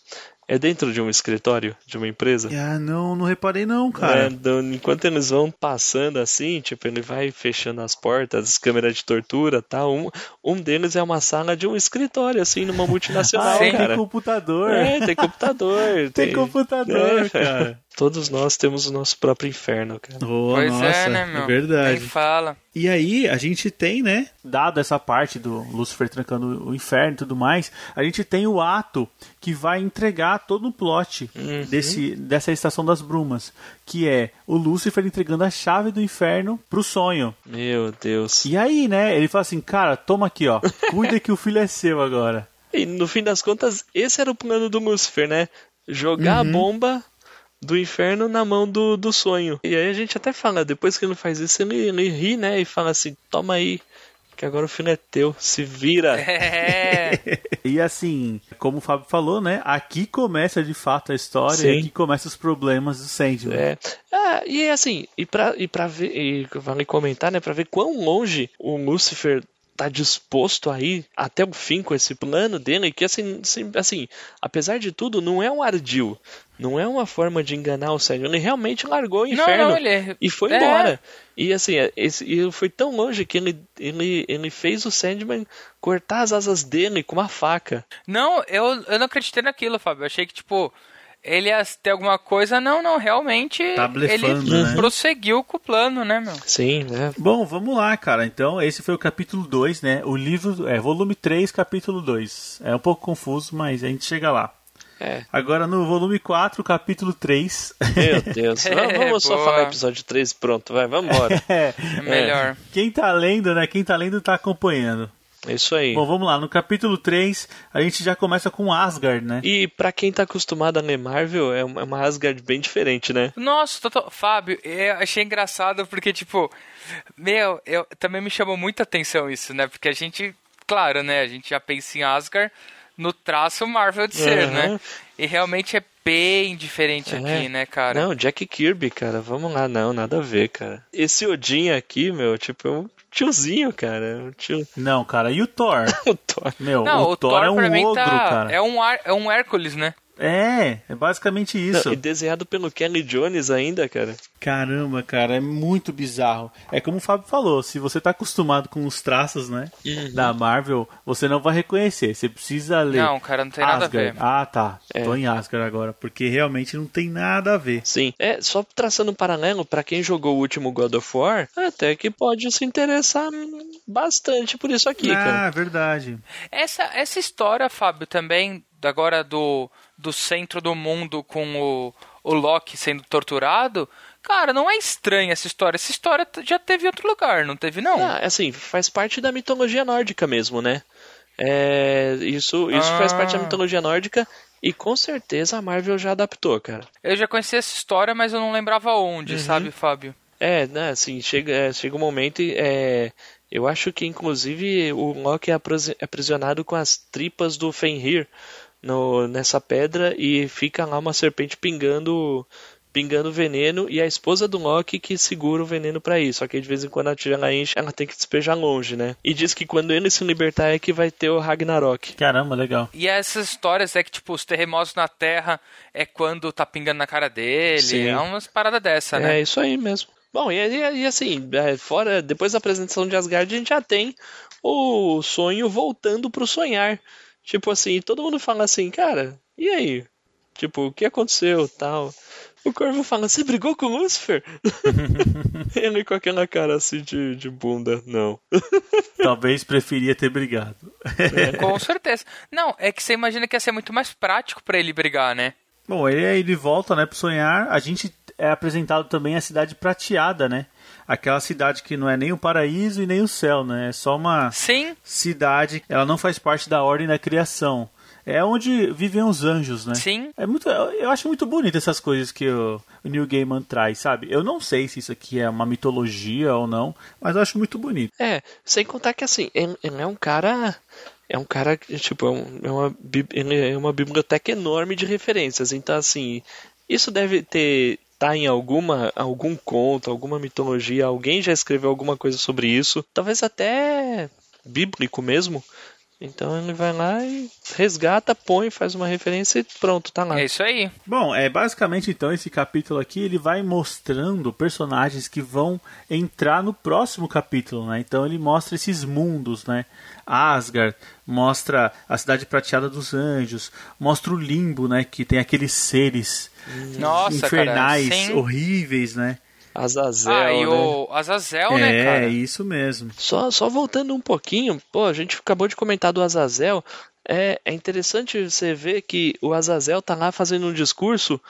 Speaker 2: é dentro de um escritório, de uma empresa?
Speaker 1: Ah, não, não reparei não, cara.
Speaker 2: É, do- enquanto eles vão passando assim, tipo, ele vai fechando as portas, as câmeras de tortura tal. Um, um deles é uma sala de um escritório, assim, numa multinacional,
Speaker 1: Ah,
Speaker 2: cara.
Speaker 1: tem computador.
Speaker 2: É, tem computador.
Speaker 1: Tem computador,
Speaker 2: É.
Speaker 1: cara.
Speaker 2: Todos nós temos o nosso próprio inferno, cara.
Speaker 1: Oh,
Speaker 3: pois
Speaker 1: nossa,
Speaker 3: é, né, meu?
Speaker 1: É verdade.
Speaker 3: Nem fala.
Speaker 1: E aí, a gente tem, né? Dado essa parte do Lúcifer trancando o inferno e tudo mais, a gente tem o ato que vai entregar todo o plot
Speaker 2: Uhum.
Speaker 1: desse, dessa estação das brumas. Que é o Lúcifer entregando a chave do inferno pro sonho.
Speaker 2: Meu Deus.
Speaker 1: E aí, né? Ele fala assim, cara, toma aqui, ó. Cuida que o filho é seu agora.
Speaker 2: E no fim das contas, esse era o plano do Lucifer, né? Jogar
Speaker 1: Uhum.
Speaker 2: a bomba do inferno na mão do, do sonho. E aí a gente até fala, depois que ele faz isso, ele, ele ri, né? E fala assim, toma aí, que agora o filho é teu, se vira.
Speaker 3: É.
Speaker 1: E assim, como o Fábio falou, né? Aqui começa de fato a história
Speaker 2: Sim.
Speaker 1: e aqui começam os problemas do Sandman.
Speaker 2: É. Ah, e assim, e pra, e pra ver, e vale comentar, né, pra ver quão longe o Lucifer tá disposto a ir até o fim com esse plano dele, que assim, assim, assim, apesar de tudo, não é um ardil, não é uma forma de enganar o Sandman, ele realmente largou o
Speaker 3: Não,
Speaker 2: inferno
Speaker 3: não, ele-
Speaker 2: e foi
Speaker 3: é.
Speaker 2: embora. E assim, esse, e foi tão longe que ele, ele, ele fez o Sandman cortar as asas dele com uma faca.
Speaker 3: Não, eu, eu não acreditei naquilo, Fábio. Eu achei que, tipo, ele ia ter alguma coisa. Não, não, realmente.
Speaker 1: Tá blefando,
Speaker 3: ele
Speaker 1: né?
Speaker 3: prosseguiu com o plano, né, meu?
Speaker 2: Sim, né?
Speaker 1: Bom, vamos lá, cara. Então, esse foi o capítulo 2, né? O livro é volume 3, capítulo 2. É um pouco confuso, mas a gente chega lá.
Speaker 2: É.
Speaker 1: Agora no volume 4, capítulo 3.
Speaker 2: Meu Deus. Vamos, vamos só
Speaker 3: Boa.
Speaker 2: falar episódio 3 pronto, vai, vamos embora.
Speaker 1: é,
Speaker 3: É melhor.
Speaker 1: quem tá lendo, né? Quem tá lendo tá acompanhando.
Speaker 2: É isso aí.
Speaker 1: Bom, vamos lá. No capítulo 3, a gente já começa com Asgard, né?
Speaker 2: E pra quem tá acostumado a ler Marvel, é uma é Asgard bem diferente, né?
Speaker 3: Nossa, total... Fábio, eu achei engraçado porque, tipo, meu, eu também me chamou muita atenção isso, né? Porque a gente, claro, né? A gente já pensa em Asgard no traço Marvel de ser,
Speaker 2: Uhum.
Speaker 3: né? E realmente é bem diferente
Speaker 2: É.
Speaker 3: aqui, né, cara?
Speaker 2: Não, Jack Kirby, cara, vamos lá, não, nada a ver, cara. Esse Odin aqui, meu, tipo, é um tiozinho, cara. Um tio.
Speaker 1: Não, cara. E o Thor?
Speaker 2: O Thor.
Speaker 1: Meu,
Speaker 3: Não,
Speaker 1: o, Thor, é um ogro,
Speaker 3: tá.
Speaker 1: cara.
Speaker 3: É um, Ar- é um Hércules, né?
Speaker 1: É, é basicamente isso.
Speaker 2: Não, e desenhado pelo Kelly Jones ainda, cara.
Speaker 1: Caramba, cara, é muito bizarro. É como o Fábio falou, se você tá acostumado com os traços, né,
Speaker 2: Uhum.
Speaker 1: da Marvel, você não vai reconhecer. Você precisa ler.
Speaker 3: Não, cara, não tem nada a
Speaker 1: Asgard.
Speaker 3: ver.
Speaker 1: Ah, tá.
Speaker 2: É.
Speaker 1: Tô em Asgard agora, porque realmente não tem nada a ver.
Speaker 2: Sim. É, só traçando um paralelo, pra quem jogou o último God of War, até que pode se interessar bastante por isso aqui, cara.
Speaker 1: ah, verdade.
Speaker 3: Essa, essa história, Fábio, também, agora do, do centro do mundo com o, o Loki sendo torturado, cara, não é estranha essa história. Essa história já teve em outro lugar, não teve, não?
Speaker 2: Ah, assim, faz parte da mitologia nórdica mesmo, né? É, isso isso faz
Speaker 3: Ah.
Speaker 2: parte da mitologia nórdica e com certeza a Marvel já adaptou, cara.
Speaker 3: Eu já conhecia essa história, mas eu não lembrava onde, sabe, Fábio?
Speaker 2: É, né, assim, chega, é, chega um momento e é, eu acho que inclusive o Loki é é aprisionado com as tripas do Fenrir no, nessa pedra e fica lá uma serpente pingando pingando veneno e a esposa do Loki que segura o veneno pra isso. Só que de vez em quando a tira ela enche, ela tem que despejar longe, né? E diz que quando ele se libertar é que vai ter o Ragnarok.
Speaker 1: Caramba, legal.
Speaker 3: E essas histórias é que, tipo, os terremotos na Terra é quando tá pingando na cara dele.
Speaker 2: Sim.
Speaker 3: É umas paradas dessa, né?
Speaker 2: É isso aí mesmo. Bom, e, e- e assim, é, fora, depois da apresentação de Asgard, a gente já tem o sonho voltando pro sonhar. Tipo assim, todo mundo fala assim, cara, e aí? Tipo, o que aconteceu tal? O Corvo fala, você brigou com o Lucifer? Ele com aquela cara assim de, de bunda, não.
Speaker 1: Talvez preferia ter brigado.
Speaker 3: Com certeza. Não, é que você imagina que ia ser muito mais prático pra ele brigar, né?
Speaker 1: Bom, ele, ele volta, né, pro sonhar. A gente é apresentado também a cidade prateada, né? Aquela cidade que não é nem o paraíso e nem o céu, né? É só uma
Speaker 3: Sim.
Speaker 1: cidade. Ela não faz parte da ordem da criação. É onde vivem os anjos, né?
Speaker 3: Sim.
Speaker 1: É muito, eu acho muito bonito essas coisas que o, o Neil Gaiman traz, sabe? Eu não sei se isso aqui é uma mitologia ou não, mas eu acho muito bonito.
Speaker 2: É, sem contar que assim, ele, ele é um cara. É um cara que, tipo, é, um- é uma, é uma biblioteca enorme de referências. Então, assim, isso deve ter. Tá em alguma algum conto, alguma mitologia, alguém já escreveu alguma coisa sobre isso, talvez até bíblico mesmo. Então ele vai lá e resgata, põe, faz uma referência e pronto, tá lá.
Speaker 3: É isso aí.
Speaker 1: Bom, é basicamente então esse capítulo aqui ele vai mostrando personagens que vão entrar no próximo capítulo, né? Então ele mostra esses mundos, né? Asgard, mostra a cidade prateada dos anjos, mostra o limbo, né? Que tem aqueles seres
Speaker 3: Nossa,
Speaker 1: infernais,
Speaker 3: cara. Sim.
Speaker 1: horríveis, né?
Speaker 2: Azazel,
Speaker 3: Ah, e
Speaker 2: né?
Speaker 3: o Azazel, né,
Speaker 1: é,
Speaker 3: cara?
Speaker 1: isso mesmo.
Speaker 2: Só, só voltando um pouquinho, pô, a gente acabou de comentar do Azazel. É, é interessante você ver que o Azazel tá lá fazendo um discurso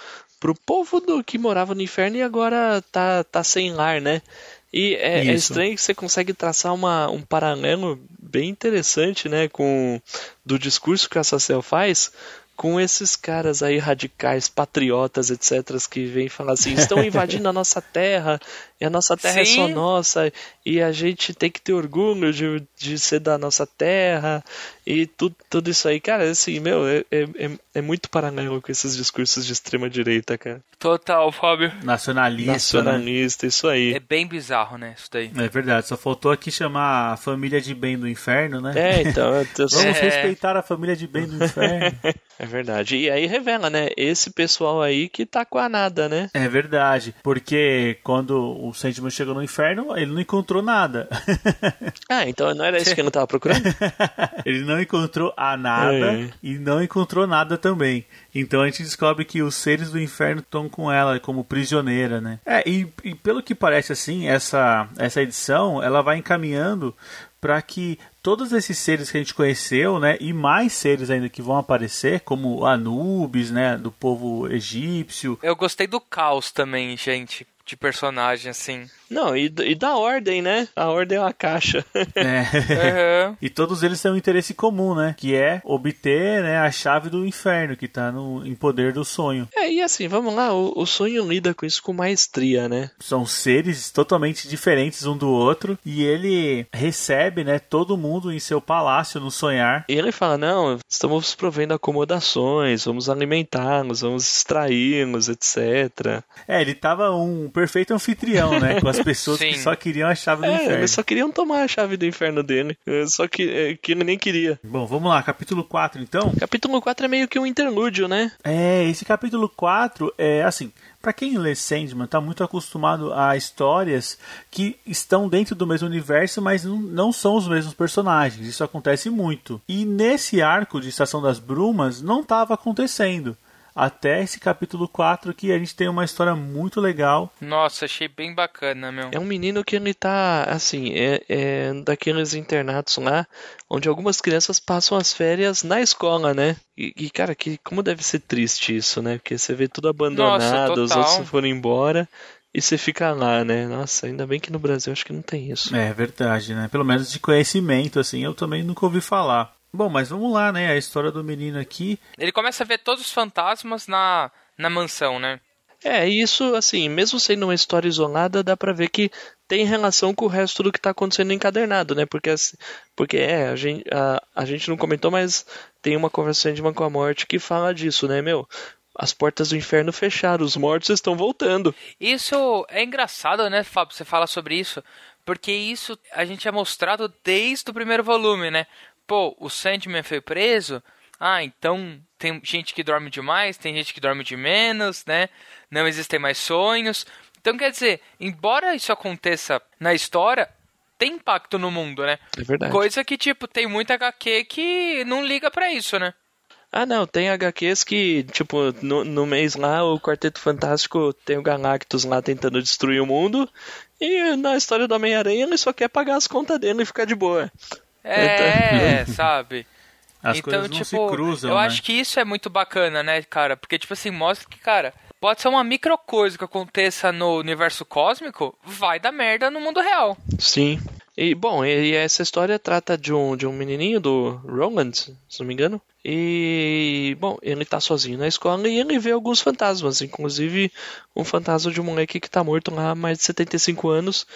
Speaker 2: pro povo do que morava no inferno e agora tá, tá sem lar, né? E é, é estranho que você consegue traçar uma, um paralelo bem interessante, né, com do discurso que o Azazel faz com esses caras aí radicais, patriotas, etc, que vêm falar assim, estão invadindo a nossa terra, e a nossa terra é só
Speaker 3: Sim.
Speaker 2: nossa, e a gente tem que ter orgulho de, de ser da nossa terra, e tudo, tudo isso aí. Cara, assim, meu, é, é, é- é muito paralelo com esses discursos de extrema direita, cara.
Speaker 3: Total, Fábio.
Speaker 1: Nacionalista, né?
Speaker 2: Nacionalista, isso aí.
Speaker 3: É bem bizarro, né, isso daí.
Speaker 1: É verdade, só faltou aqui chamar a família de bem do inferno, né?
Speaker 2: É, então, eu- eu-
Speaker 1: Vamos
Speaker 3: É.
Speaker 1: respeitar a família de bem do inferno.
Speaker 2: é verdade. E aí revela, né? Esse pessoal aí que tá com a nada, né?
Speaker 1: É verdade, porque quando o Sandman chegou no inferno, ele não encontrou nada.
Speaker 2: Ah, então não era isso que eu não tava procurando?
Speaker 1: ele não encontrou a nada
Speaker 2: É.
Speaker 1: e não encontrou nada também. Então a gente descobre que os seres do inferno estão com ela como prisioneira, né? É, e, e pelo que parece assim, essa, essa edição, ela vai encaminhando para que todos esses seres que a gente conheceu, né, e mais seres ainda que vão aparecer, como Anubis, né, do povo egípcio,
Speaker 3: Eu gostei do caos também, gente, de personagem, assim.
Speaker 2: Não, e, e da ordem, né? A ordem é uma caixa.
Speaker 1: é,
Speaker 3: Aham.
Speaker 1: E todos eles têm um interesse comum, né? Que é obter né, a chave do inferno, que tá no, em poder do sonho.
Speaker 2: É, e assim, vamos lá, o, o sonho lida com isso com maestria, né?
Speaker 1: São seres totalmente diferentes um do outro. E ele recebe, né, todo mundo em seu palácio no sonhar.
Speaker 2: E ele fala: não, estamos provendo acomodações, vamos alimentá-los, vamos extraí-los, etc.
Speaker 1: É, ele tava um perfeito anfitrião, né? Com as pessoas que só queriam a chave do
Speaker 2: É,
Speaker 1: inferno.
Speaker 2: eles só queriam tomar a chave do inferno dele. é, Só que, é, que ele nem queria.
Speaker 1: Bom, vamos lá, capítulo 4 então.
Speaker 2: Capítulo 4 é meio que um interlúdio, né?
Speaker 1: É, esse capítulo 4 é assim, Pra quem lê Sandman, tá muito acostumado a histórias que estão dentro do mesmo universo, mas não, não são os mesmos personagens. Isso acontece muito. E nesse arco de Estação das Brumas não estava acontecendo. Até esse capítulo 4 que a gente tem uma história muito legal.
Speaker 3: Nossa, achei bem bacana, meu.
Speaker 2: É um menino que ele tá, assim, é, é daqueles internatos lá, onde algumas crianças passam as férias na escola, né? E, e, cara, que, como deve ser triste isso, né? Porque você vê tudo abandonado, os
Speaker 3: total.
Speaker 2: outros foram embora e você fica lá, né? Nossa, ainda bem que no Brasil acho que não tem isso.
Speaker 1: É verdade, né? Pelo menos de conhecimento, assim, eu também nunca ouvi falar. Bom, mas vamos lá, né? A história do menino aqui.
Speaker 3: Ele começa a ver todos os fantasmas na, na mansão, né?
Speaker 2: É, e isso, assim, mesmo sendo uma história isolada, dá pra ver que tem relação com o resto do que tá acontecendo no encadernado, né? Porque, assim, porque é, a gente, a, a gente não comentou, mas tem uma conversa de uma com a morte que fala disso, né, meu? As portas do inferno fecharam, os mortos estão voltando.
Speaker 3: Isso é engraçado, né, Fábio? Você fala sobre isso, porque isso a gente é mostrado desde o primeiro volume, né? Pô, o Sandman foi preso. Ah, então tem gente que dorme demais, tem gente que dorme de menos, né? Não existem mais sonhos. Então, quer dizer, embora isso aconteça na história, tem impacto no mundo, né?
Speaker 2: É verdade.
Speaker 3: Coisa que, tipo, tem muita HQ que não liga pra isso, né?
Speaker 2: Ah, não, tem HQs que, tipo, no, no mês lá, o Quarteto Fantástico tem o Galactus lá tentando destruir o mundo, e na história do Homem-Aranha ele só quer pagar as contas dele e ficar de boa.
Speaker 3: É, sabe?
Speaker 1: As
Speaker 3: então,
Speaker 1: coisas não
Speaker 3: tipo,
Speaker 1: se cruzam,
Speaker 3: eu
Speaker 1: né?
Speaker 3: acho que isso é muito bacana, né, cara? Porque, tipo assim, mostra que, cara, pode ser uma micro coisa que aconteça no universo cósmico, vai dar merda no mundo real.
Speaker 2: Sim. E, bom, e essa história trata de um, de um menininho do Roland, se não me engano. E, bom, ele tá sozinho na escola e ele vê alguns fantasmas, inclusive um fantasma de um moleque que tá morto lá há mais de 75 anos.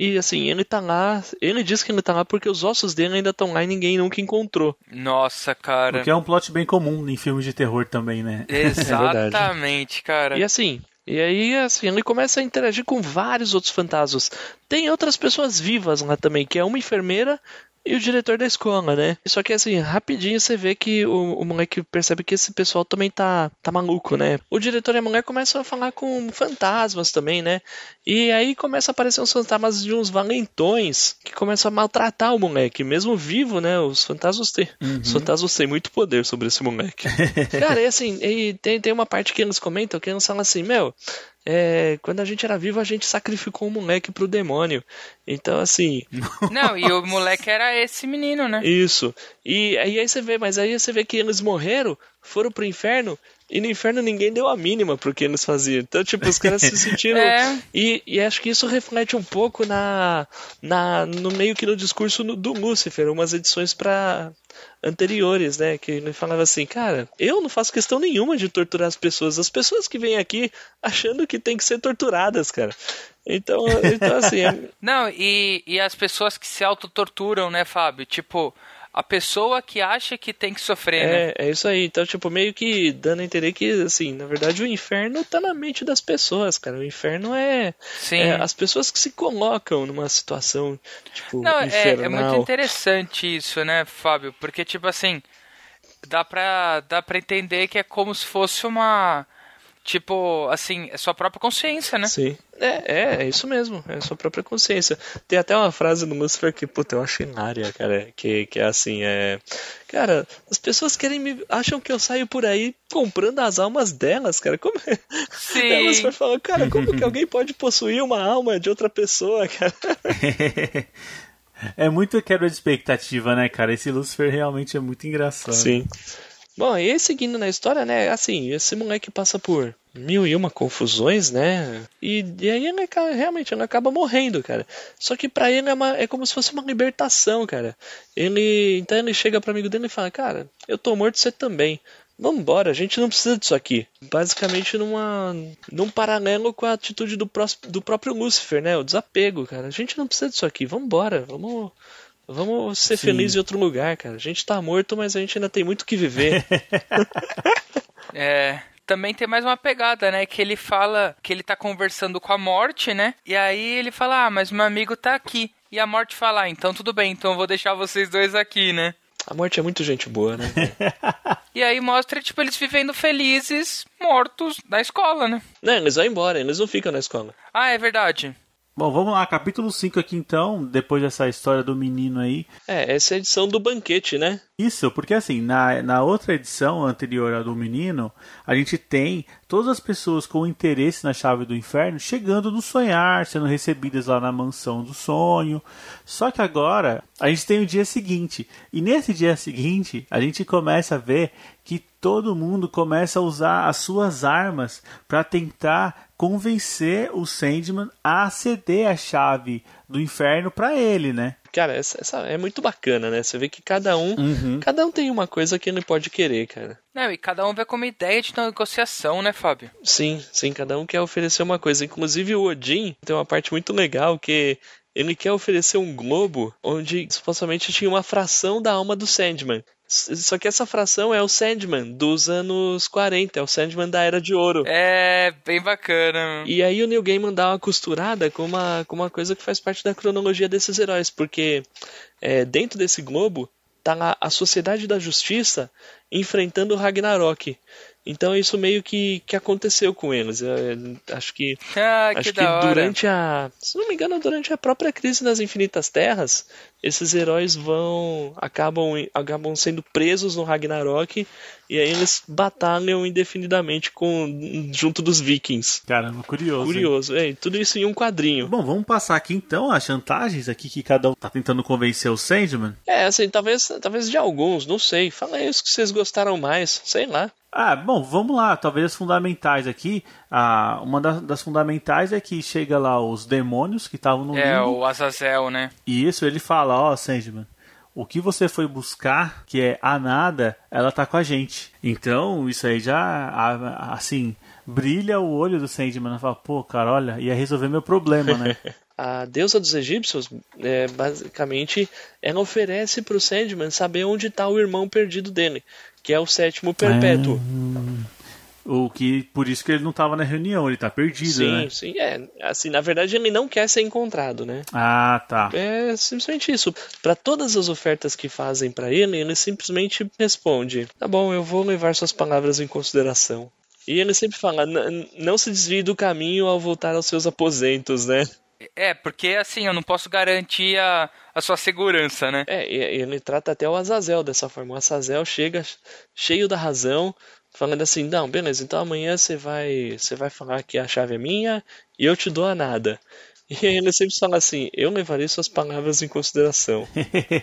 Speaker 2: E, assim, ele tá lá, ele diz que ele tá lá porque os ossos dele ainda estão lá e ninguém nunca encontrou.
Speaker 3: Nossa, cara.
Speaker 1: Porque é um plot bem comum em filmes de terror também, né?
Speaker 3: Exatamente, cara.
Speaker 2: E assim, e aí, assim, ele começa a interagir com vários outros fantasmas. Tem outras pessoas vivas lá também, que é uma enfermeira e o diretor da escola, né? Só que assim, rapidinho você vê que o, o moleque percebe que esse pessoal também tá, tá maluco, né? O diretor e a mulher começam a falar com fantasmas também, né? E aí começa a aparecer uns fantasmas de uns valentões que começam a maltratar o moleque, mesmo vivo, né? Os fantasmas têm, os fantasmas têm muito poder sobre esse moleque. Cara, e assim, e tem, tem uma parte que eles comentam que eles falam assim, meu, é, quando a gente era vivo, a gente sacrificou o moleque pro demônio. Então, assim.
Speaker 3: Não, e o moleque era esse menino, né?
Speaker 2: Isso. E aí, aí você vê, mas aí você vê que eles morreram, foram pro inferno, e no inferno ninguém deu a mínima pro que eles faziam. Então, tipo, os caras se sentiram.
Speaker 3: É.
Speaker 2: E, e acho que isso reflete um pouco na, na no meio que no discurso do Lúcifer, umas edições para anteriores, né? Que ele falava assim, cara, eu não faço questão nenhuma de torturar as pessoas. As pessoas que vêm aqui achando que tem que ser torturadas, cara. Então, então assim, é-
Speaker 3: Não, e, e as pessoas que se autotorturam, né, Fábio? Tipo, a pessoa que acha que tem que sofrer, né?
Speaker 2: É, é isso aí. Então, tipo, meio que dando a entender que, assim, na verdade o inferno tá na mente das pessoas, cara. O inferno é,
Speaker 3: Sim.
Speaker 2: é as pessoas que se colocam numa situação, tipo,
Speaker 3: Não, é,
Speaker 2: infernal.
Speaker 3: é muito interessante isso, né, Fábio? Porque, tipo assim, dá pra, dá pra entender que é como se fosse uma. Tipo, assim, é sua própria consciência, né?
Speaker 2: Sim. É, é, é isso mesmo, é a sua própria consciência. Tem até uma frase do Lucifer que, puta, eu acho hilária, cara, que, que é assim, é... Cara, as pessoas querem me... acham que eu saio por aí comprando as almas delas, cara, como... é?
Speaker 3: Sim.
Speaker 2: O Lucifer fala, cara, como que alguém pode possuir uma alma de outra pessoa, cara?
Speaker 1: é muito quebra de expectativa, né, cara? Esse Lucifer realmente é muito engraçado.
Speaker 2: Sim. Bom, e seguindo na história, né? Assim, esse moleque passa por mil e uma confusões, né? E, e aí ele realmente ele acaba morrendo, cara. Só que pra ele é, uma- é como se fosse uma libertação, cara. Ele então ele chega pro amigo dele e fala, cara, eu tô morto, você também. Vambora, a gente não precisa disso aqui. Basicamente numa, num paralelo com a atitude do, prós- do próprio Lúcifer, né? O desapego, cara. A gente não precisa disso aqui, vambora, vamos, vamos ser
Speaker 1: Sim.
Speaker 2: felizes em outro lugar, cara. A gente tá morto, mas a gente ainda tem muito que viver.
Speaker 3: É. Também tem mais uma pegada, né? Que ele fala que ele tá conversando com a morte, né? E aí ele fala, ah, mas meu amigo tá aqui. E a morte fala, ah, então tudo bem, então eu vou deixar vocês dois aqui, né?
Speaker 2: A morte é muito gente boa, né?
Speaker 3: E aí mostra, tipo, eles vivendo felizes, mortos na escola, né?
Speaker 2: não, eles vão embora, eles não ficam na escola.
Speaker 3: Ah, é verdade.
Speaker 1: Bom, vamos lá, capítulo 5 aqui então, depois dessa história do menino aí.
Speaker 2: É, essa é a edição do banquete, né?
Speaker 1: Isso, porque assim, na, na outra edição anterior à do menino, a gente tem todas as pessoas com interesse na chave do inferno chegando no sonhar, sendo recebidas lá na mansão do sonho. Só que agora a gente tem o dia seguinte, e nesse dia seguinte a gente começa a ver que todo mundo começa a usar as suas armas para tentar convencer o Sandman a ceder a chave do inferno para ele, né?
Speaker 2: Cara, essa, essa é muito bacana, né? Você vê que cada um,
Speaker 1: Uhum.
Speaker 2: cada um tem uma coisa que ele pode querer, cara.
Speaker 3: Não, e cada um vê como ideia de negociação, né, Fábio?
Speaker 2: Sim, sim, cada um quer oferecer uma coisa. Inclusive o Odin tem uma parte muito legal que ele quer oferecer um globo onde supostamente tinha uma fração da alma do Sandman. Só que essa fração é o Sandman dos anos 40, é o Sandman da Era de Ouro.
Speaker 3: É, bem bacana.
Speaker 2: E aí o Neil Gaiman dá uma costurada com uma, com uma coisa que faz parte da cronologia desses heróis, porque é, dentro desse globo tá lá a Sociedade da Justiça enfrentando o Ragnarok. Então isso meio que, que aconteceu com eles. Eu, eu acho que
Speaker 3: Ah, que
Speaker 2: acho que durante a, se não me engano, durante a própria crise das infinitas terras, esses heróis vão acabam acabam sendo presos no Ragnarok e aí eles batalham indefinidamente com junto dos vikings.
Speaker 1: Caramba, curioso. hein?
Speaker 2: Curioso, é, tudo isso em um quadrinho.
Speaker 1: Bom, vamos passar aqui então as chantagens aqui que cada um tá tentando convencer o Sandman.
Speaker 2: É, assim, talvez, talvez de alguns, não sei. Fala aí os que vocês gostaram mais, sei lá.
Speaker 1: Ah, bom, vamos lá. Talvez as fundamentais aqui. Ah, uma das, das fundamentais é que chega lá os demônios que estavam no
Speaker 3: É,
Speaker 1: limbo.
Speaker 3: o Azazel, né?
Speaker 1: E isso ele fala, ó, Sandman, o que você foi buscar, que é a nada, ela tá com a gente. Então, isso aí já, assim, brilha o olho do Sandman. Ele Fala, pô, cara, olha, ia resolver meu problema, né?
Speaker 2: A deusa dos egípcios, é, basicamente, ela oferece pro Sandman saber onde tá o irmão perdido dele, que é o sétimo perpétuo.
Speaker 1: O que, por isso que ele não tava na reunião, ele tá perdido,
Speaker 2: sim,
Speaker 1: né?
Speaker 2: sim, é. Assim, na verdade, ele não quer ser encontrado, né?
Speaker 1: Ah, tá.
Speaker 2: É simplesmente isso. Para todas as ofertas que fazem para ele, ele simplesmente responde: "Tá bom, eu vou levar suas palavras em consideração". E ele sempre fala: "N- "Não se desvie do caminho ao voltar aos seus aposentos", né?
Speaker 3: É, porque assim, eu não posso garantir a, a sua segurança, né?
Speaker 2: É, ele trata até o Azazel dessa forma. O Azazel chega cheio da razão, falando assim: "Não, beleza, então amanhã você vai, você vai falar que a chave é minha e eu te dou a nada". E aí ele sempre fala assim: "Eu levarei suas palavras em consideração".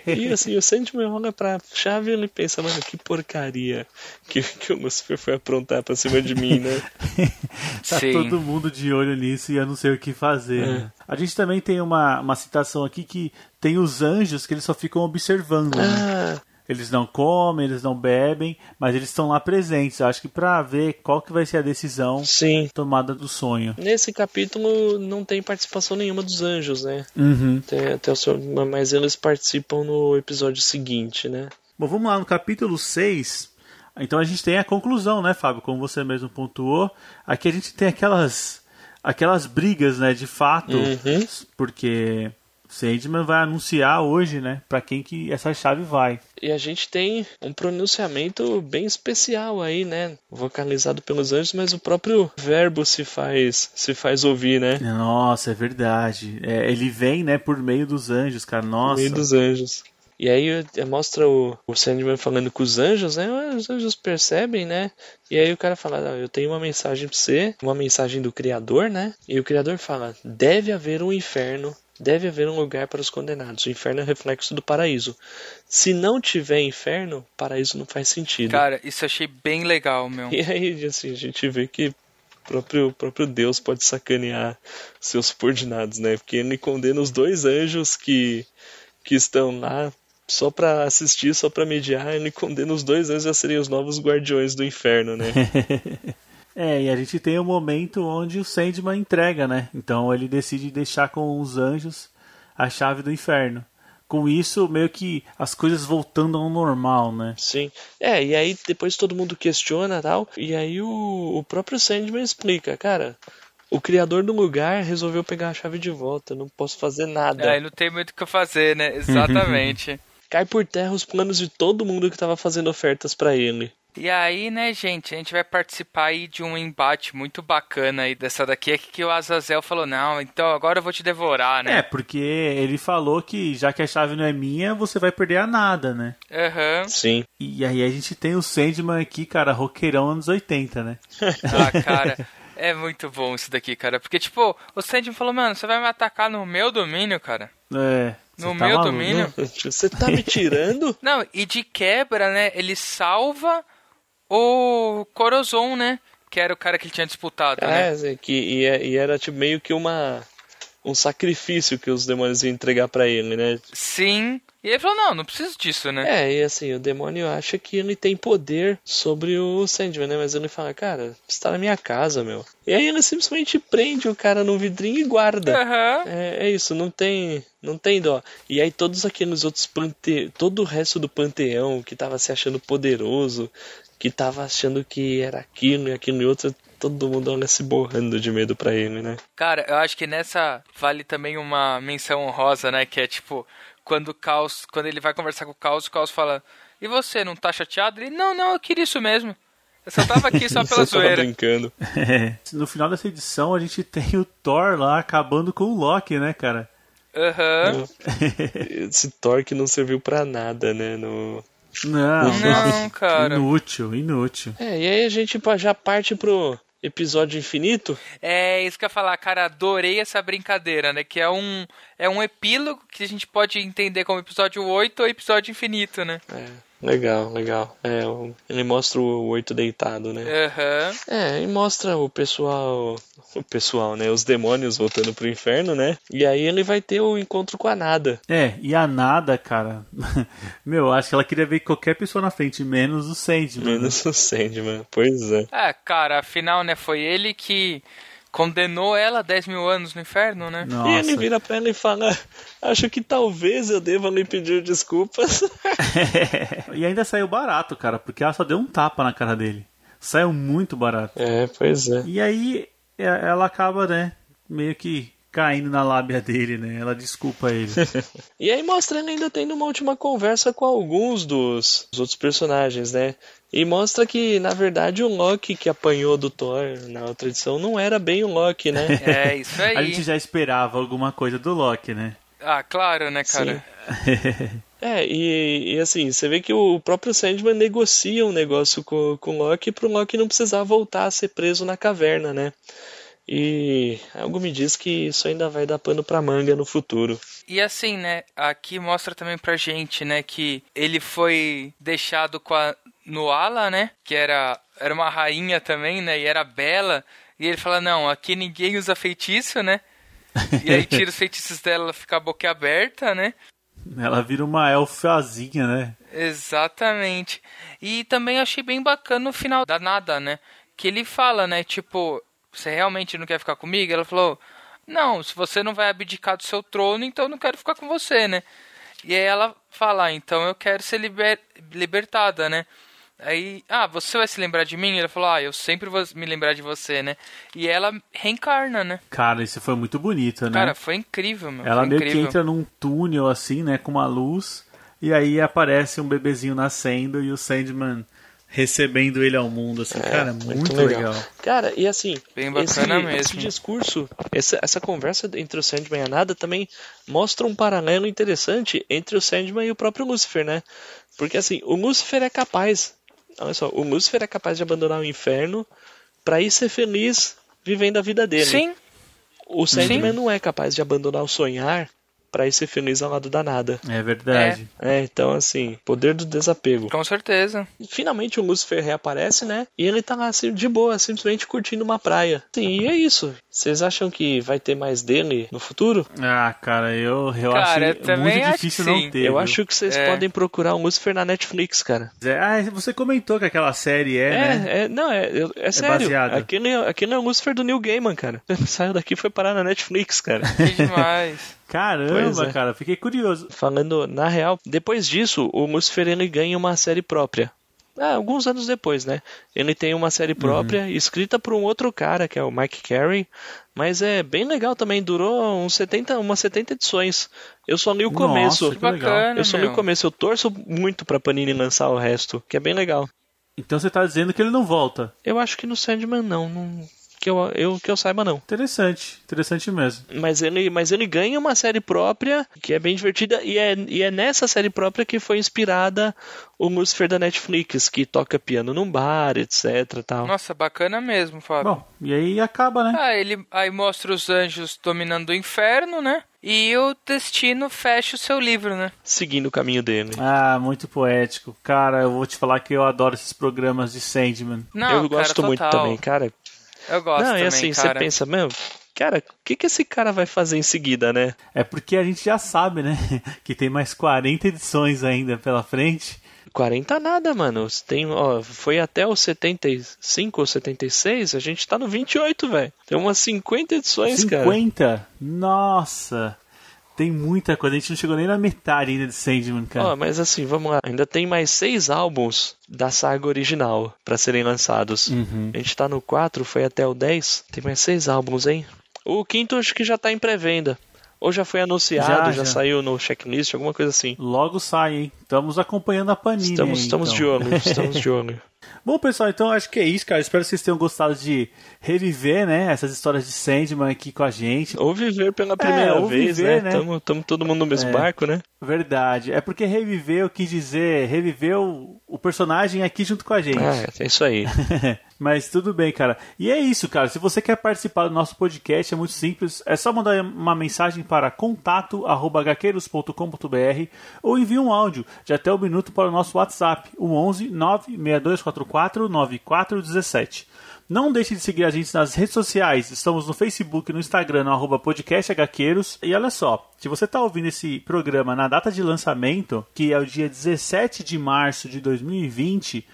Speaker 2: E assim, o Sandman olha pra chave e ele pensa, mano, que porcaria que, que o Lucifer foi aprontar pra cima de mim, né?
Speaker 1: Tá
Speaker 3: Sim.
Speaker 1: todo mundo de olho nisso e eu não sei o que fazer. né? A gente também tem uma, uma citação aqui que tem os anjos que eles só ficam observando. né? Eles não comem, eles não bebem, mas eles estão lá presentes. Acho que pra ver qual que vai ser a decisão
Speaker 2: sim.
Speaker 1: tomada do sonho.
Speaker 2: Nesse capítulo não tem participação nenhuma dos anjos, né?
Speaker 1: Uhum.
Speaker 2: Tem até o seu, mas eles participam no episódio seguinte, né?
Speaker 1: Bom, vamos lá no capítulo 6. Então a gente tem a conclusão, né, Fábio? Como você mesmo pontuou. Aqui a gente tem aquelas aquelas brigas, né, de fato,
Speaker 2: Uhum.
Speaker 1: porque Sandman vai anunciar hoje, né, para quem que essa chave vai.
Speaker 2: E a gente tem um pronunciamento bem especial aí, né? Vocalizado pelos anjos, mas o próprio verbo se faz se faz ouvir, né?
Speaker 1: Nossa, é verdade. É, ele vem, né, por meio dos anjos, cara.
Speaker 2: No
Speaker 1: Nossa.
Speaker 2: meio dos anjos. E aí mostra o, o Sandman falando com os anjos, né? Ah, Os anjos percebem, né? E aí o cara fala, "Ah, eu tenho uma mensagem pra você, uma mensagem do Criador, né? E o Criador fala, deve haver um inferno, deve haver um lugar para os condenados. O inferno é reflexo do paraíso. Se não tiver inferno, paraíso não faz sentido.
Speaker 3: Cara, isso eu achei bem legal, meu.
Speaker 2: E aí, assim, a gente vê que o próprio, o próprio Deus pode sacanear seus subordinados, né? Porque ele condena os dois anjos que, que estão lá só pra assistir, só pra mediar, ele condena os dois anjos a serem os novos guardiões do inferno, né?
Speaker 1: É, e a gente tem o momento onde o Sandman entrega, né? Então ele decide deixar com os anjos a chave do inferno. Com isso, meio que as coisas voltando ao normal, né?
Speaker 2: Sim. É, e aí depois todo mundo questiona e tal, e aí o, o próprio Sandman explica, cara, o criador do lugar resolveu pegar a chave de volta, eu não posso fazer nada.
Speaker 3: Aí não tem muito o que fazer, né? Exatamente.
Speaker 2: Cai por terra os planos de todo mundo que tava fazendo ofertas pra ele.
Speaker 3: E aí, né, gente, a gente vai participar aí de um embate muito bacana aí dessa daqui, é que o Azazel falou, não, então agora eu vou te devorar,
Speaker 1: É,
Speaker 3: né?
Speaker 1: porque ele falou que já que a chave não é minha, você vai perder a nada, né?
Speaker 3: Aham.
Speaker 2: Sim.
Speaker 1: E aí a gente tem o Sandman aqui, cara, roqueirão anos 80, né?
Speaker 3: Ah, cara, é muito bom isso daqui, cara. Porque, tipo, o Sandman falou, mano, você vai me atacar no meu domínio, cara?
Speaker 1: É.
Speaker 3: No
Speaker 1: tá
Speaker 3: meu
Speaker 1: maluco?
Speaker 3: domínio?
Speaker 2: Você tá me tirando?
Speaker 3: Não, e de quebra, né, ele salva o Corozon, né? Que era o cara que ele tinha disputado, né?
Speaker 2: É, que, e, é- e era tipo, meio que uma um sacrifício que os demônios iam entregar pra ele, né?
Speaker 3: Sim. E ele falou, não, não preciso disso, né?
Speaker 2: É, e assim, o demônio acha que ele tem poder sobre o Sandman, né? Mas ele fala, cara, você tá na minha casa, meu. E aí ele simplesmente prende o cara no vidrinho e guarda.
Speaker 3: Aham.
Speaker 2: É, é isso, não tem, não tem dó. E aí todos aqueles outros pante... todo o resto do panteão que tava se achando poderoso, que tava achando que era aquilo e aquilo e outro, todo mundo olha se borrando de medo pra ele, né?
Speaker 3: Cara, eu acho que nessa vale também uma menção honrosa, né? Que é tipo, quando o Caos, quando ele vai conversar com o Caos, o Caos fala, e você, não tá chateado? Ele, não, não, eu queria isso mesmo. Eu só tava aqui só pela
Speaker 2: Só tava
Speaker 3: zoeira.
Speaker 2: brincando.
Speaker 1: É. No final dessa edição, a gente tem o Thor lá acabando com o Loki, né, cara?
Speaker 3: Aham.
Speaker 2: Esse Thor que não serviu pra nada, né? No...
Speaker 1: Não,
Speaker 3: Não, cara.
Speaker 1: Inútil, inútil.
Speaker 2: É, e aí a gente já parte pro episódio infinito.
Speaker 3: É isso que eu ia falar, cara, adorei essa brincadeira, né? Que é um, é um epílogo que a gente pode entender como episódio 8 ou episódio infinito, né?
Speaker 2: É, legal, legal. É, ele mostra o oito deitado, né?
Speaker 3: Aham.
Speaker 2: É, e mostra o pessoal. O pessoal, né? Os demônios voltando pro inferno, né? E aí ele vai ter o encontro com a Nada.
Speaker 1: É, e a Nada, cara. Meu, acho que ela queria ver qualquer pessoa na frente, menos o Sandman. né?
Speaker 2: Menos o Sandman. Pois é.
Speaker 3: É, cara, afinal, né, foi ele que condenou ela a 10 mil anos no inferno, né?
Speaker 1: Nossa.
Speaker 2: E ele vira pra ela e fala: Acho que talvez eu deva lhe pedir desculpas.
Speaker 1: e ainda saiu barato, cara, porque ela só deu um tapa na cara dele. Saiu muito barato.
Speaker 2: É, pois é.
Speaker 1: E aí é, ela acaba, né, meio que caindo na lábia dele, né? Ela desculpa ele.
Speaker 2: E aí mostra ele ainda tendo uma última conversa com alguns dos, dos outros personagens, né? E mostra que, na verdade, o Loki que apanhou do Thor na outra edição não era bem o Loki, né?
Speaker 3: É, isso
Speaker 1: A
Speaker 3: aí.
Speaker 1: gente já esperava alguma coisa do Loki, né?
Speaker 3: Ah, claro, né, cara?
Speaker 2: É, e, e assim, você vê que o próprio Sandman negocia um negócio com, com o Loki pro Loki não precisar voltar a ser preso na caverna, né? E algo me diz que isso ainda vai dar pano pra manga no futuro.
Speaker 3: E assim, né, aqui mostra também pra gente, né, que ele foi deixado com a Nuala, né, que era, era uma rainha também, né, e era bela, e ele fala, não, aqui ninguém usa feitiço, né, e aí tira os feitiços dela, ela fica a boca aberta, né,
Speaker 1: Ela vira uma elfazinha, né?
Speaker 3: Exatamente. E também achei bem bacana o final da nada, né? Que ele fala, né? Tipo, você realmente não quer ficar comigo? Ela falou, não, se você não vai abdicar do seu trono, então eu não quero ficar com você, né? E aí ela fala, "Ah, então eu quero ser liber libertada, né? Aí, ah, você vai se lembrar de mim? Ele falou, ah, eu sempre vou me lembrar de você, né? E ela reencarna, né?
Speaker 1: Cara, isso foi muito bonito, né?
Speaker 3: Cara, foi incrível, meu.
Speaker 1: Ela meio
Speaker 3: incrível.
Speaker 1: que entra num túnel assim, né, com uma luz, e aí aparece um bebezinho nascendo e o Sandman recebendo ele ao mundo, assim, cara, muito, legal.
Speaker 2: Cara, e assim,
Speaker 3: Bem
Speaker 2: esse,
Speaker 3: bacana
Speaker 2: esse
Speaker 3: mesmo.
Speaker 2: discurso, essa, essa conversa entre o Sandman e a Nada também mostra um paralelo interessante entre o Sandman e o próprio Lúcifer, né? Porque assim, o Lúcifer é capaz, olha só, o Lúcifer é capaz de abandonar o inferno pra ir ser feliz vivendo a vida dele.
Speaker 3: Sim,
Speaker 2: O Sandman
Speaker 3: Sim.
Speaker 2: não é capaz de abandonar o sonhar pra ir ser feliz ao lado da nada.
Speaker 1: É verdade.
Speaker 2: É, então assim, poder do desapego.
Speaker 3: com certeza.
Speaker 2: Finalmente o Lúcifer reaparece, né? E ele tá lá assim, de boa, simplesmente curtindo uma praia. Sim, e é isso. Vocês acham que vai ter mais dele no futuro?
Speaker 1: Ah, cara, eu, eu
Speaker 3: Cara, eu
Speaker 1: acho
Speaker 3: também
Speaker 1: muito
Speaker 3: acho
Speaker 1: difícil
Speaker 3: que
Speaker 1: não ter.
Speaker 2: Eu
Speaker 1: viu?
Speaker 2: acho que vocês
Speaker 3: É.
Speaker 2: podem procurar o Lúcifer na Netflix, cara.
Speaker 1: É, Ah, você comentou que aquela série é,
Speaker 2: É,
Speaker 1: né?
Speaker 2: é, não, é, é, é sério.
Speaker 1: baseado.
Speaker 2: Aquele, aquele é o Lúcifer do Neil Gaiman, cara. Saiu daqui e foi parar na Netflix, cara.
Speaker 3: Que demais.
Speaker 1: Caramba,
Speaker 2: é.
Speaker 1: cara, fiquei curioso.
Speaker 2: Falando na real, depois disso, o Lucifer ele ganha uma série própria. Ah, alguns anos depois, né? Ele tem uma série própria, escrita por um outro cara, que é o Mike Carey, mas é bem legal também, durou uns 70, umas 70 edições. Eu só li o começo.
Speaker 1: Nossa,
Speaker 3: Que
Speaker 1: Que
Speaker 3: bacana,
Speaker 2: Eu só li o começo, eu torço muito pra Panini lançar o resto, que é bem legal.
Speaker 1: Então você tá dizendo que ele não volta.
Speaker 2: Eu acho que no Sandman não, não que, eu, eu, que eu saiba não.
Speaker 1: Interessante, interessante mesmo.
Speaker 2: Mas ele, mas ele ganha uma série própria, que é bem divertida, e é, e é nessa série própria que foi inspirada o Lucifer da Netflix, que toca piano num bar, etc tal.
Speaker 3: Nossa, bacana mesmo, Fábio.
Speaker 1: Bom, e aí acaba, né?
Speaker 3: Ah, ele aí mostra os anjos dominando o inferno, né? E o destino fecha o seu livro, né?
Speaker 2: Seguindo o caminho dele.
Speaker 1: Ah, muito poético. Cara, eu vou te falar que eu adoro esses programas de Sandman.
Speaker 3: Não,
Speaker 2: eu
Speaker 3: cara,
Speaker 2: gosto muito
Speaker 3: total.
Speaker 2: também, cara.
Speaker 3: Eu gosto
Speaker 2: não,
Speaker 3: também,
Speaker 2: e assim, você
Speaker 3: cara.
Speaker 2: pensa, meu, cara, o que, que esse cara vai fazer em seguida, né?
Speaker 1: É porque a gente já sabe, né? Que tem mais 40 edições ainda pela frente.
Speaker 2: 40 nada, mano. Tem, ó, foi até o 75 ou 76, a gente tá no 28, velho. Tem umas 50 edições, cara.
Speaker 1: 50? Nossa! Tem muita coisa. A gente não chegou nem na metade ainda de Sandman, cara.
Speaker 2: Ó, mas assim, vamos lá. Ainda tem mais seis álbuns da saga original pra serem lançados.
Speaker 1: Uhum.
Speaker 2: A gente tá no 4, foi até o 10. Tem mais seis álbuns, hein? O quinto acho que já tá em pré-venda. Ou já foi anunciado,
Speaker 1: Já,
Speaker 2: já,
Speaker 1: já.
Speaker 2: saiu no checklist, alguma coisa assim.
Speaker 1: Logo sai, hein? Estamos acompanhando a Panini.
Speaker 2: Estamos,
Speaker 1: aí,
Speaker 2: estamos
Speaker 1: então.
Speaker 2: de olho, estamos de olho.
Speaker 1: Bom, pessoal, então acho que é isso, cara. Espero que vocês tenham gostado de reviver, né, essas histórias de Sandman aqui com a gente.
Speaker 2: Ou viver pela primeira
Speaker 1: ou
Speaker 2: vez,
Speaker 1: viver,
Speaker 2: né?
Speaker 1: né?
Speaker 2: Tamo, tamo todo mundo no mesmo
Speaker 1: É.
Speaker 2: barco, né?
Speaker 1: Verdade. É porque reviver, eu quis dizer, reviver o, o personagem aqui junto com a gente.
Speaker 2: Ah, é isso aí.
Speaker 1: Mas tudo bem, cara. E é isso, cara. Se você quer participar do nosso podcast, é muito simples. É só mandar uma mensagem para contato@gaqueiros.com.br ou envie um áudio de até um minuto para o nosso WhatsApp, o 11 96244 9417. Não deixe de seguir a gente nas redes sociais. Estamos no Facebook e no Instagram, no arroba podcastHqueiros. E olha só, se você está ouvindo esse programa na data de lançamento, que é o dia 17 de março de 2020,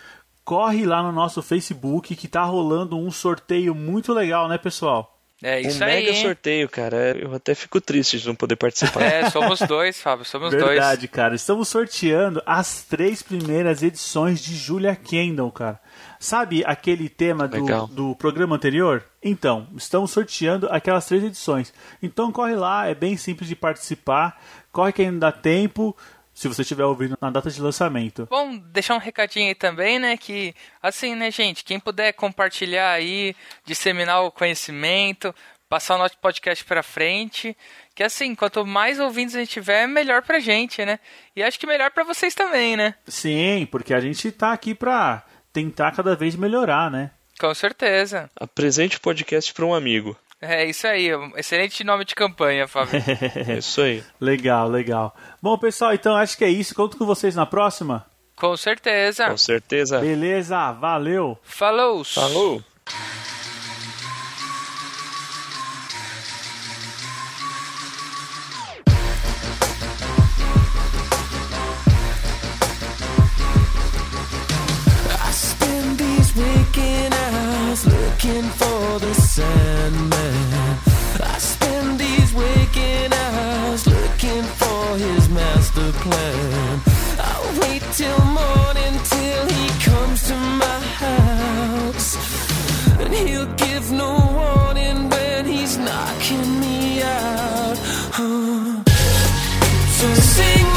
Speaker 1: corre lá no nosso Facebook que tá rolando um sorteio muito legal, né, pessoal?
Speaker 3: É
Speaker 2: Um
Speaker 3: isso aí.
Speaker 2: mega
Speaker 3: hein?
Speaker 2: sorteio, cara. Eu até fico triste de não poder participar.
Speaker 3: É, somos dois, Fábio, somos
Speaker 1: Verdade, cara. Estamos sorteando as três primeiras edições de Julia Kendall, cara. Sabe aquele tema do, do programa anterior? Então, estamos sorteando aquelas três edições. Então corre lá, é bem simples de participar. Corre que ainda dá tempo, se você estiver ouvindo na data de lançamento.
Speaker 3: Bom, deixar um recadinho aí também, né? Que, assim, né, gente? Quem puder compartilhar aí, disseminar o conhecimento, passar o nosso podcast pra frente. Que, assim, quanto mais ouvintes a gente tiver, melhor pra gente, né? E acho que melhor pra vocês também, né?
Speaker 1: Sim, porque a gente tá aqui pra tentar cada vez melhorar, né?
Speaker 3: Com certeza.
Speaker 2: Apresente o podcast para um amigo.
Speaker 3: É isso aí. um Excelente nome de campanha, Fábio.
Speaker 2: É isso aí.
Speaker 1: Legal, legal. Bom, pessoal, então acho que é isso. Conto com vocês na próxima.
Speaker 3: Com certeza.
Speaker 2: Com certeza.
Speaker 1: Beleza, valeu.
Speaker 3: Falou!
Speaker 2: Falou!
Speaker 5: I spend these waking hours looking for the Sandman. I spend these waking hours looking for his master plan. I'll wait till morning till he comes to my house. And he'll give no warning when he's knocking me out. So sing